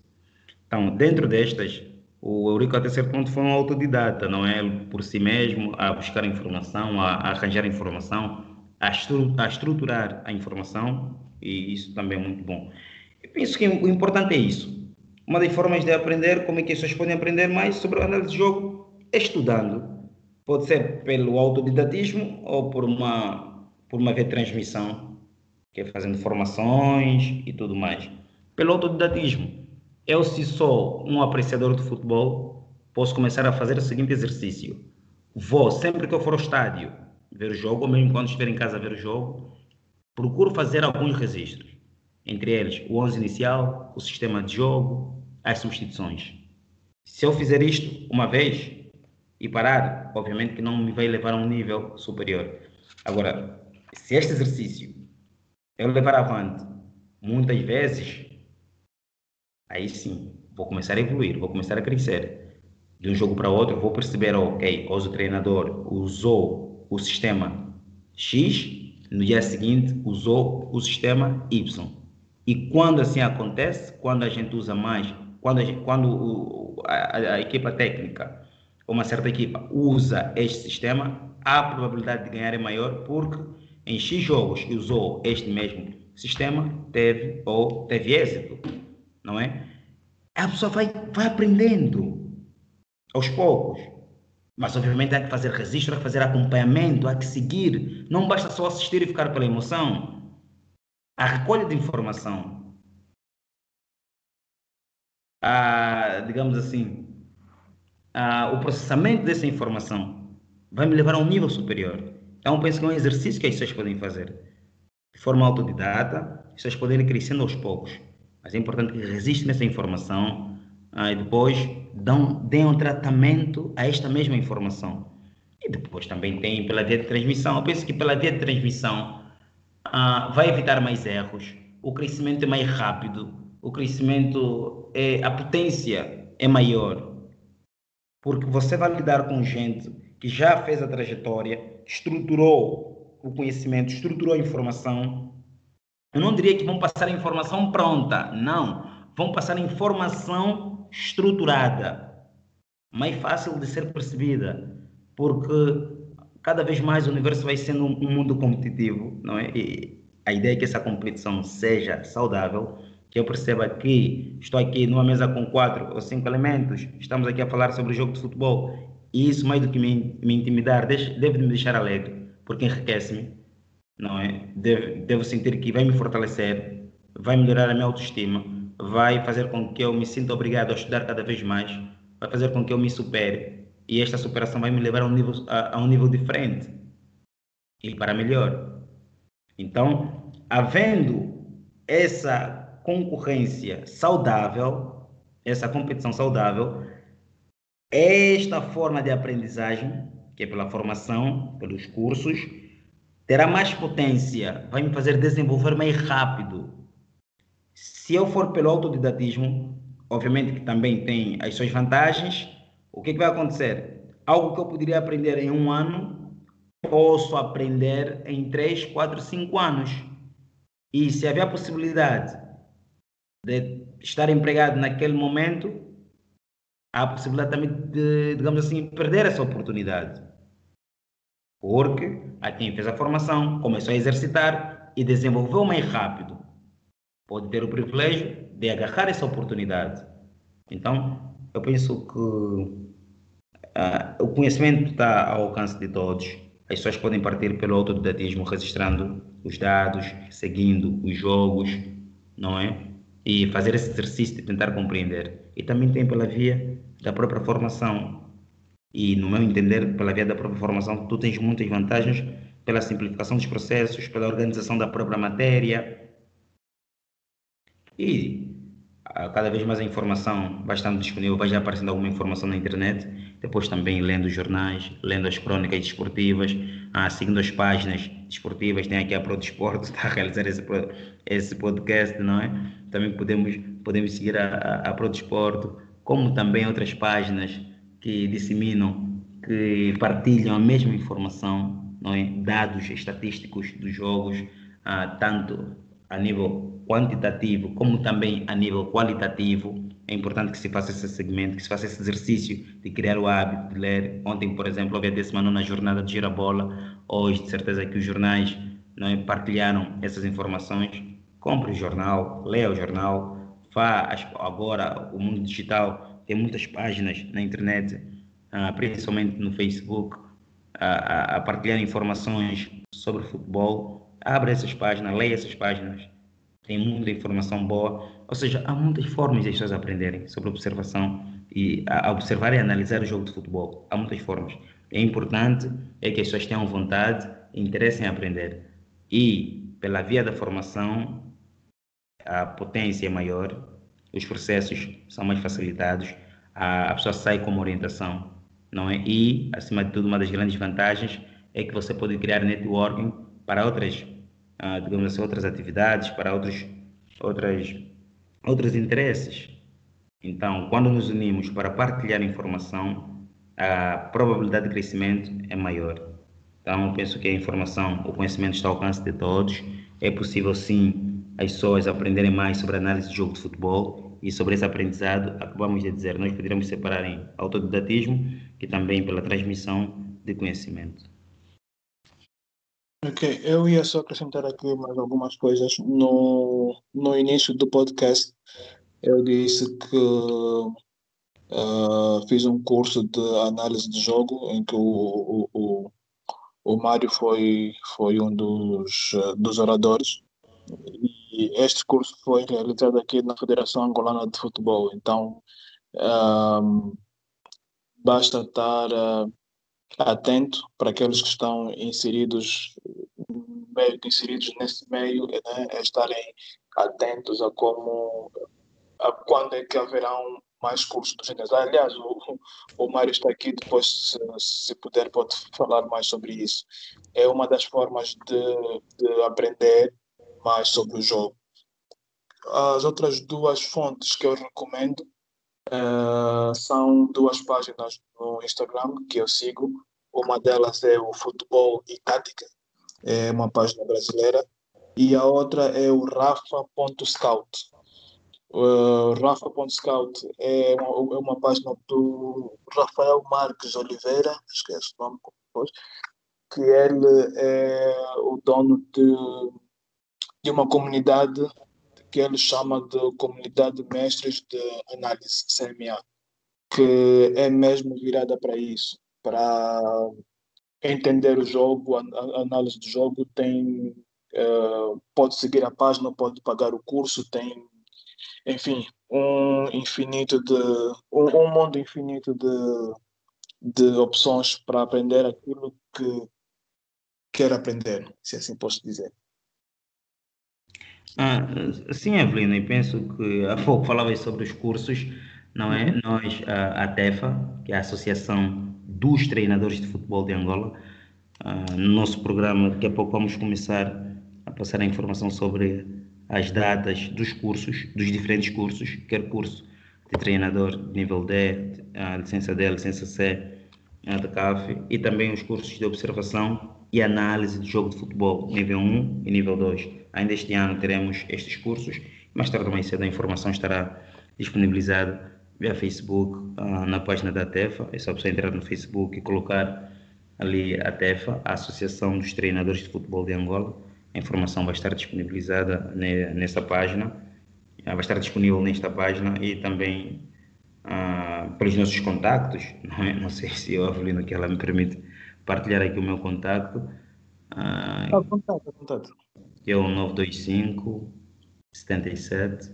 Então, dentro destas, o Eurico até certo ponto foi um autodidata, não é? Por si mesmo, a buscar informação, a, a arranjar informação, a, estru a, estruturar a informação, e isso também é muito bom. Eu penso que o importante é isso. Uma das formas de aprender, como é que as pessoas podem aprender mais sobre a análise de jogo, é estudando. Pode ser pelo autodidatismo ou por uma, por uma retransmissão, que é fazendo formações e tudo mais. Pelo autodidatismo eu, se sou um apreciador de futebol, posso começar a fazer o seguinte exercício. Vou, sempre que eu for ao estádio ver o jogo, ou mesmo quando estiver em casa ver o jogo, procuro fazer alguns registros. Entre eles, o 11 inicial, o sistema de jogo, as substituições. Se eu fizer isto uma vez e parar, obviamente que não me vai levar a um nível superior. Agora, se este exercício eu levar avante muitas vezes, aí sim, vou começar a evoluir, vou começar a crescer. De um jogo para outro, vou perceber, ok, hoje o treinador usou o sistema X, no dia seguinte usou o sistema Y. E quando assim acontece, quando a gente usa mais, quando, quando o, a, a, equipa técnica, uma certa equipa, usa este sistema, a probabilidade de ganhar é maior porque em X jogos que usou este mesmo sistema, teve ou teve êxito não é? A pessoa vai, vai aprendendo aos poucos. Mas, obviamente, há que fazer registro, há que fazer acompanhamento, há que seguir. Não basta só assistir e ficar pela emoção. A recolha de informação, a, digamos assim, a, o processamento dessa informação vai me levar a um nível superior. Então, penso que é um exercício que as pessoas podem fazer de forma autodidata, as pessoas podem ir crescendo aos poucos. Mas é importante que resistam essa informação ah, e depois dão, deem um tratamento a esta mesma informação. E depois também tem pela via de transmissão. Eu penso que pela via de transmissão ah, vai evitar mais erros, o crescimento é mais rápido, o crescimento, é, a potência é maior. Porque você vai lidar com gente que já fez a trajetória, estruturou o conhecimento, estruturou a informação eu não diria que vão passar a informação pronta, não. Vão passar a informação estruturada, mais fácil de ser percebida, porque cada vez mais o universo vai sendo um mundo competitivo, não é? E a ideia é que essa competição seja saudável, que eu perceba que estou aqui numa mesa com quatro ou cinco elementos, estamos aqui a falar sobre o jogo de futebol, e isso mais do que me, me intimidar, deve me deixar alegre, porque enriquece-me não é? Devo, devo sentir que vai me fortalecer, vai melhorar a minha autoestima, vai fazer com que eu me sinta obrigado a estudar cada vez mais, vai fazer com que eu me supere e esta superação vai me levar a um nível, a, a um nível diferente e para melhor. Então, havendo essa concorrência saudável, essa competição saudável, esta forma de aprendizagem, que é pela formação, pelos cursos, terá mais potência, vai me fazer desenvolver mais rápido. Se eu for pelo autodidatismo, obviamente que também tem as suas vantagens, o que, que vai acontecer? Algo que eu poderia aprender em um ano, posso aprender em três, quatro, cinco anos. E se haver a possibilidade de estar empregado naquele momento, há a possibilidade também de, digamos assim, perder essa oportunidade. Porque a quem fez a formação começou a exercitar e desenvolveu mais rápido. Pode ter o privilégio de agarrar essa oportunidade. Então, eu penso que uh, o conhecimento está ao alcance de todos. as pessoas podem partir pelo autodidatismo, registrando os dados, seguindo os jogos, não é? E fazer esse exercício de tentar compreender. E também tem pela via da própria formação. E, no meu entender, pela via da própria formação, tu tens muitas vantagens pela simplificação dos processos, pela organização da própria matéria. E cada vez mais a informação vai estando disponível, vai já aparecendo alguma informação na internet, depois também lendo os jornais, lendo as crônicas desportivas, ah, seguindo as páginas desportivas, tem aqui a Pro Desporto, está a realizar esse, esse podcast, não é? Também podemos, podemos seguir a, a, a Pro Desporto, como também outras páginas que disseminam, que partilham a mesma informação, não é? dados estatísticos dos jogos, ah, tanto a nível quantitativo como também a nível qualitativo. É importante que se faça esse segmento, que se faça esse exercício de criar o hábito de ler. Ontem, por exemplo, houve a 19 jornada de Girabola. Hoje, de certeza que os jornais não é, partilharam essas informações. Compre o jornal, leia o jornal. Vá agora, o mundo digital tem muitas páginas na internet, ah, principalmente no Facebook, a, a partilhar informações sobre futebol Abre essas páginas, leia essas páginas. Tem muita informação boa. Ou seja, há muitas formas de as pessoas aprenderem sobre observação e a observar e analisar o jogo de futebol. Há muitas formas. É importante é que as pessoas tenham vontade e interesse em aprender. E, pela via da formação, a potência é maior, os processos são mais facilitados, a pessoa sai com uma orientação, não é? E, acima de tudo, uma das grandes vantagens é que você pode criar networking para outras, ah, digamos assim, outras atividades, para outros, outras, outros interesses. Então, quando nos unimos para partilhar informação, a probabilidade de crescimento é maior. Então, penso que a informação, o conhecimento está ao alcance de todos. É possível, sim, as pessoas aprenderem mais sobre a análise de jogo de futebol e sobre esse aprendizado, acabamos de dizer, nós poderíamos separar em autodidatismo e também pela transmissão de conhecimento. Ok, eu ia só acrescentar aqui mais algumas coisas. No, no início do podcast, eu disse que uh, fiz um curso de análise de jogo em que o, o, o, Mário foi, foi um dos, dos oradores. E este curso foi realizado aqui na Federação Angolana de Futebol. Então, um, basta estar. Atento para aqueles que estão inseridos meio que inseridos nesse meio né, é estarem atentos a como a quando é que haverão mais cursos do gênero. Aliás, o, o Mário está aqui, depois, se, se puder, pode falar mais sobre isso. É uma das formas de, de aprender mais sobre o jogo. As outras duas fontes que eu recomendo Uh, são duas páginas no Instagram que eu sigo. Uma delas é o Futebol e Tática, é uma página brasileira, e a outra é o Rafa.scout. Uh, Rafa.scout é uma, é uma página do Rafael Marques Oliveira, esquece o nome, que ele é o dono de, de uma comunidade que ele chama de Comunidade de Mestres de Análise, CMA, que é mesmo virada para isso, para entender o jogo, a, a análise do jogo, tem uh, pode seguir a página, pode pagar o curso, tem enfim, um infinito de um, um mundo infinito de, de opções para aprender aquilo que quer aprender, se assim posso dizer. Ah, sim, Evelina, e penso que há pouco falavas sobre os cursos, não é? Uhum. Nós, a, a TEFA, que é a Associação dos Treinadores de Futebol de Angola, ah, no nosso programa, daqui a pouco vamos começar a passar a informação sobre as datas dos cursos, dos diferentes cursos, quer curso de treinador de nível D, a licença D, a licença C, a da CAF, e também os cursos de observação e análise de jogo de futebol, nível 1 e nível 2 Ainda este ano teremos estes cursos. Mais tarde ou mais cedo a informação estará disponibilizada via Facebook uh, na página da TEFA. É só você entrar no Facebook e colocar ali a TEFA, a Associação dos Treinadores de Futebol de Angola. A informação vai estar disponibilizada nessa página. Uh, vai estar disponível nesta página e também uh, pelos nossos contactos. Não, é? não sei se eu, Avelino, que ela me permite partilhar aqui o meu contacto. Ah, ah contato, contato. Que é o 925 77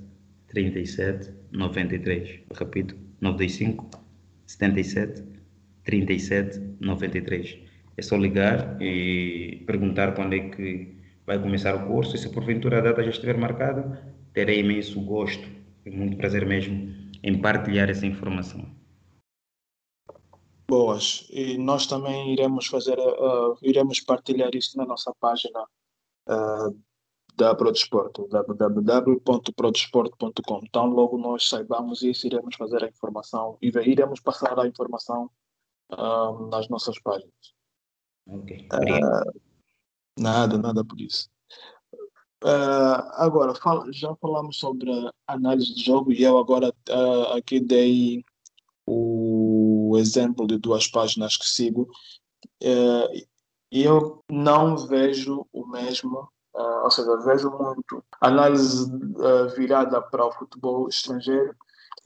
37 93. repito, 925 77 37 93. É só ligar e perguntar quando é que vai começar o curso e se porventura a data já estiver marcada, terei imenso gosto e muito prazer mesmo em partilhar essa informação. Boas. E nós também iremos fazer, uh, iremos partilhar isso na nossa página uh, da Prodesporto, www.prodesporto.com. Então, logo nós saibamos isso, iremos fazer a informação e iremos passar a informação uh, nas nossas páginas. Ok. nada, nada por isso. agora, fala, já falamos sobre análise de jogo e eu agora aqui dei o exemplo de duas páginas que sigo, uh, eu não vejo mesmo, uh, ou seja, vejo muito análise uh, virada para o futebol estrangeiro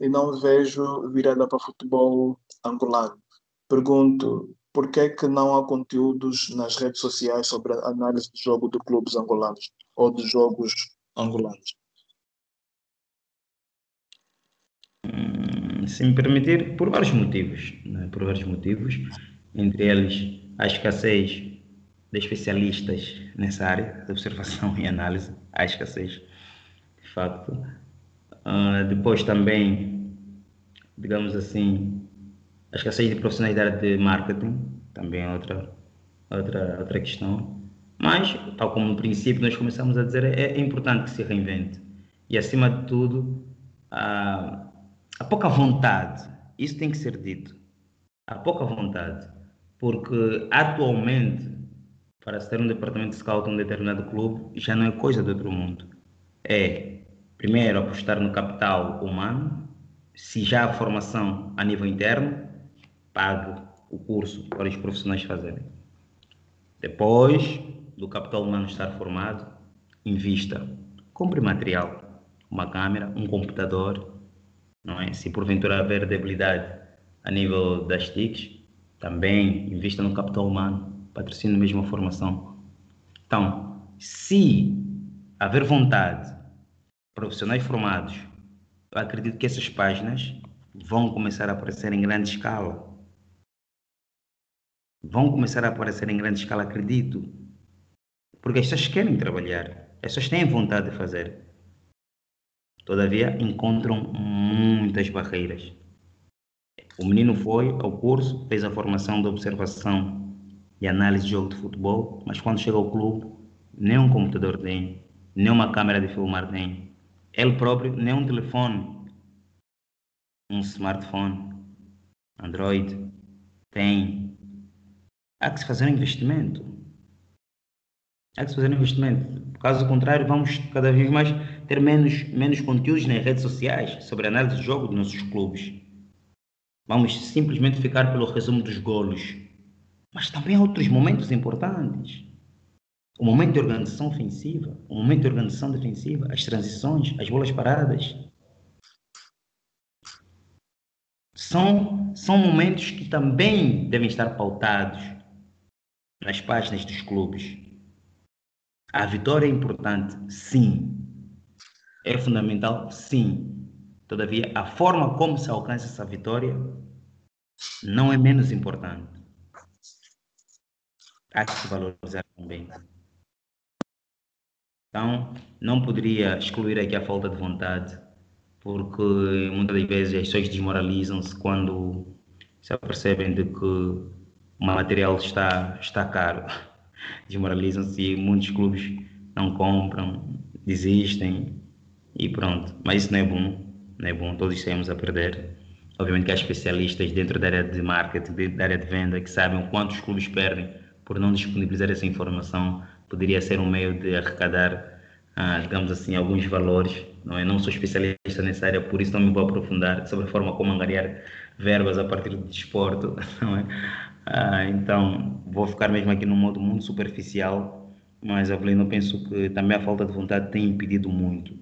e não vejo virada para o futebol angolano. Pergunto, por que, que não há conteúdos nas redes sociais sobre a análise de jogo de clubes angolanos ou de jogos angolanos? se me permitir, por vários motivos. Né? Por vários motivos, entre eles a escassez de especialistas nessa área de observação e análise, a escassez, de facto. Uh, depois também, digamos assim, a escassez de profissionais da área de marketing, também é outra, outra, outra questão. Mas, tal como no princípio nós começamos a dizer, é, é importante que se reinvente. E, acima de tudo, a há pouca vontade, isso tem que ser dito. Há pouca vontade, porque atualmente, para se ter um departamento de scout um determinado clube, já não é coisa do outro mundo. É, primeiro, apostar no capital humano, se já há formação a nível interno, pague o curso para os profissionais fazerem. Depois do capital humano estar formado, invista. Compre material, uma câmera, um computador, não é? Se porventura haver debilidade a nível das TICs, também invista no capital humano, patrocínio mesmo a formação. Então, se haver vontade, profissionais formados, eu acredito que essas páginas vão começar a aparecer em grande escala. Vão começar a aparecer em grande escala, acredito. Porque as querem trabalhar, as têm vontade de fazer. Todavia, encontram muitas barreiras. O menino foi ao curso, fez a formação de observação e análise de jogo de futebol, mas quando chega ao clube, nem um computador tem, nem uma câmera de filmar tem. Ele próprio, nem um telefone, um smartphone, Android, tem. Há que se fazer um investimento. Há que se fazer um investimento. Caso contrário, vamos cada vez mais ter menos, menos conteúdos nas redes sociais sobre análise de jogo dos nossos clubes. Vamos simplesmente ficar pelo resumo dos golos. Mas também há outros momentos importantes. O momento de organização ofensiva, o momento de organização defensiva, as transições, as bolas paradas. São, são momentos que também devem estar pautados nas páginas dos clubes. A vitória é importante, sim. É fundamental, sim. Todavia, a forma como se alcança essa vitória não é menos importante. Há que se valorizar. Então, não poderia excluir aqui a falta de vontade, porque muitas das vezes as pessoas desmoralizam-se quando se apercebem de que o material está, está caro desmoralizam-se e muitos clubes não compram, desistem e pronto. Mas isso não é bom, não é bom, todos saímos a perder. Obviamente que há especialistas dentro da área de marketing, da área de venda, que sabem o quanto os clubes perdem por não disponibilizar essa informação. Poderia ser um meio de arrecadar, ah, digamos assim, alguns valores. Não, é? não sou especialista nessa área, por isso não me vou aprofundar sobre a forma como angariar verbas a partir do desporto. Não é? Ah, então, vou ficar mesmo aqui no modo muito superficial, mas Avelino penso que também a falta de vontade tem impedido muito.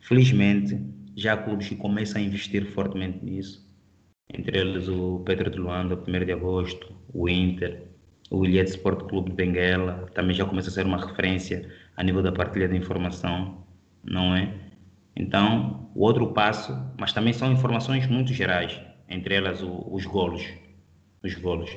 Felizmente, já há clubes que começam a investir fortemente nisso, entre eles o Pedro de Luanda, 1 de agosto, o Inter, o Ilhéte Sport Clube de Benguela também já começa a ser uma referência a nível da partilha de informação, não é? Então, o outro passo, mas também são informações muito gerais, entre elas o, os golos, os golos.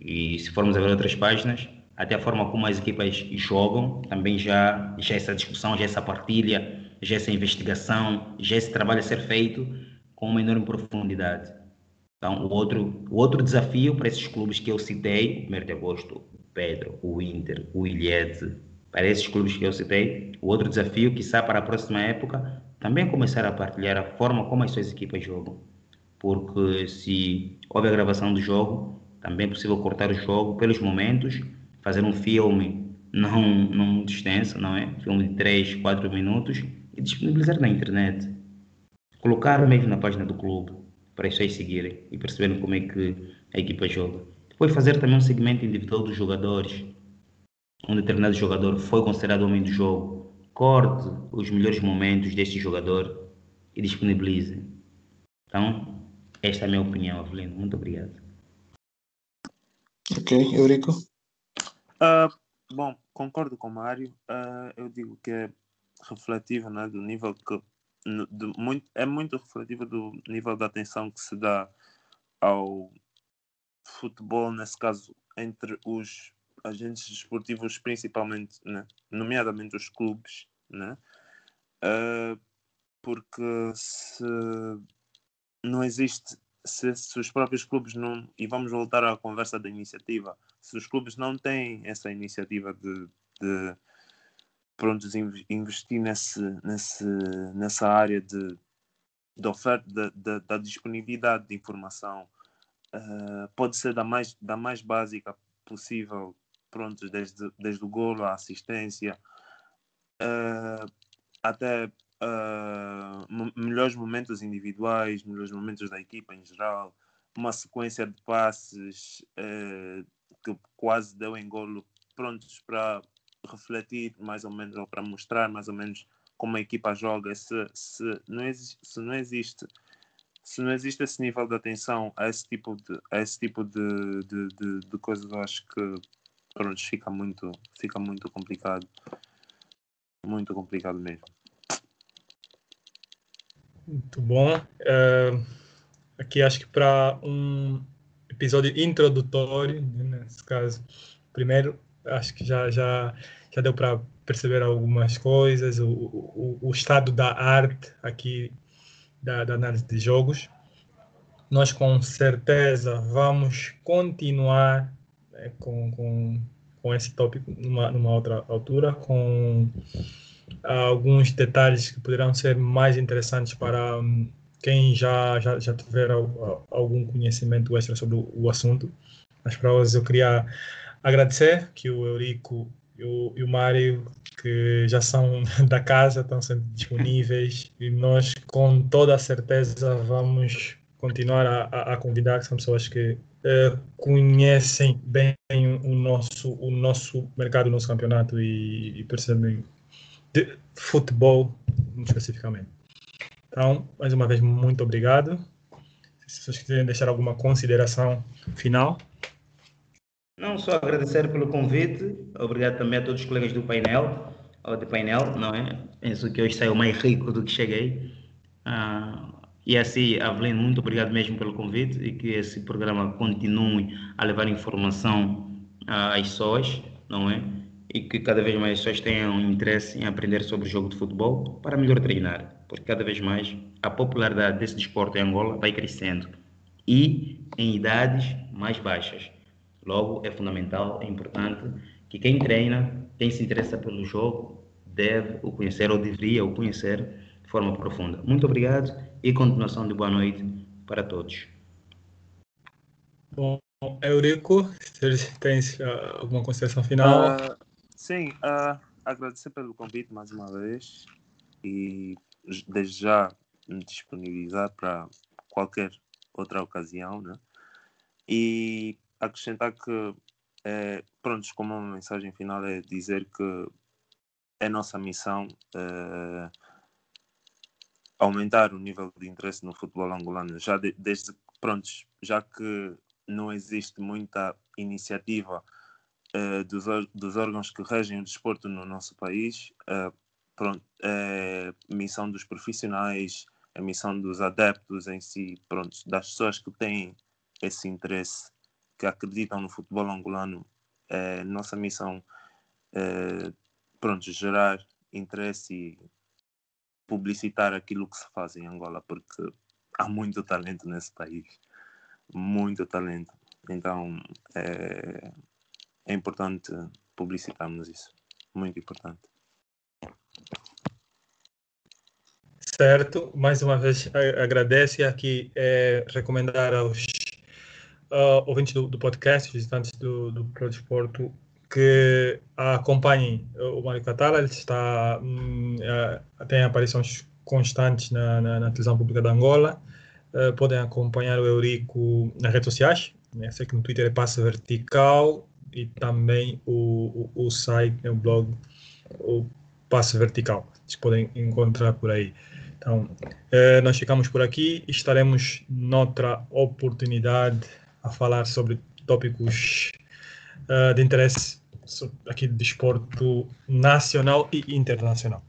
E se formos a ver outras páginas, até a forma como as equipas jogam, também já, já essa discussão, já essa partilha, já essa investigação, já esse trabalho a ser feito com uma enorme profundidade. Então, o outro, o outro desafio para esses clubes que eu citei, o 1 de agosto, o Pedro, o Inter, o Ilhete, para esses clubes que eu citei, o outro desafio, que está para a próxima época, também começar a partilhar a forma como as suas equipas jogam. Porque se houve a gravação do jogo, também é possível cortar o jogo pelos momentos, fazer um filme não, não muito extenso, não é? Filme de 3, 4 minutos e disponibilizar na internet. Colocar mesmo na página do clube para as pessoas seguirem e perceberem como é que a equipa joga. Depois fazer também um segmento individual dos jogadores. Um determinado jogador foi considerado homem do jogo. Corte os melhores momentos deste jogador e disponibilize. Então, esta é a minha opinião, Avelino. Muito obrigado. Ok, Eurico? Uh, bom, concordo com o Mário. Uh, eu digo que é refletiva né, do nível que. De, muito, é muito refletiva do nível de atenção que se dá ao futebol, nesse caso, entre os agentes desportivos, principalmente, né, nomeadamente os clubes, né, uh, porque se não existe se, se, os próprios clubes não. E vamos voltar à conversa da iniciativa. Se os clubes não têm essa iniciativa de, de pronto, investir nesse, nesse, nessa área de, de oferta, de, de, da disponibilidade de informação, uh, pode ser da mais, da mais básica possível, pronto, desde, desde o golo, a assistência, uh, até uh, melhores momentos individuais, melhores momentos da equipa em geral, uma sequência de passes que quase deu em golo prontos para refletir mais ou menos ou para mostrar mais ou menos como a equipa joga se, se, não, existe, se não existe se não existe esse nível de atenção a esse tipo de a esse tipo de, de, de, de coisas eu acho que pronto, fica muito fica muito complicado muito complicado mesmo muito bom. Uh, aqui acho que para um episódio introdutório, né, nesse caso, primeiro, acho que já, já, já deu para perceber algumas coisas, o, o, o, estado da arte aqui da, da análise de jogos. Nós com certeza vamos continuar né, com, com, com esse tópico numa, numa outra altura, com alguns detalhes que poderão ser mais interessantes para um, quem já, já, já tiver algum conhecimento extra sobre o assunto. Mas para hoje eu queria agradecer que o Eurico e o, e o Mário, que já são da casa, estão sempre disponíveis e nós com toda a certeza vamos continuar a, a, convidar, que são pessoas que uh, conhecem bem o nosso, o nosso mercado, o nosso campeonato e, e percebem de futebol especificamente. Então, mais uma vez, muito obrigado. Se vocês quiserem deixar alguma consideração final. Não, só agradecer pelo convite. Obrigado também a todos os colegas do painel, ou de painel, não é? Penso que hoje saiu mais rico do que cheguei. Ah, e assim, Avelino, muito obrigado mesmo pelo convite e que esse programa continue a levar informação às pessoas, não é? e que cada vez mais pessoas tenham interesse em aprender sobre o jogo de futebol para melhor treinar, porque cada vez mais a popularidade desse desporto em Angola vai crescendo e em idades mais baixas. Logo, é fundamental, é importante que quem treina, quem se interessa pelo jogo, deve o conhecer ou deveria o conhecer de forma profunda. Muito obrigado e continuação de boa noite para todos. Bom, Eurico, tens uh, alguma consideração final? Uh, Sim, uh, agradecer pelo convite mais uma vez e desde já me disponibilizar para qualquer outra ocasião, né? E acrescentar que, é, como uma mensagem final é dizer que é nossa missão é, aumentar o nível de interesse no futebol angolano, já de, desde, pronto, já que não existe muita iniciativa uh, dos, dos órgãos que regem o desporto no nosso país. Pronto, é missão dos profissionais, a missão dos adeptos em si, pronto, das pessoas que têm esse interesse, que acreditam no futebol angolano. É nossa missão, é, pronto, gerar interesse e publicitar aquilo que se faz em Angola, porque há muito talento nesse país, muito talento. Então é, é importante publicitarmos isso, muito importante. Certo, mais uma vez agradeço e aqui é, recomendar aos uh, ouvintes do, do, podcast, visitantes do, do Pro Desporto, que acompanhem o Mário Catala, ele está, uh, tem aparições constantes na, na, na televisão pública da Angola, uh, podem acompanhar o Eurico nas redes sociais, né? sei que no Twitter é Passa Vertical e também o, o, o site, né, o blog, o Passo Vertical, vocês podem encontrar por aí. Então, eh, nós ficamos por aqui. Estaremos noutra oportunidade a falar sobre tópicos uh, de interesse aqui de desporto nacional e internacional.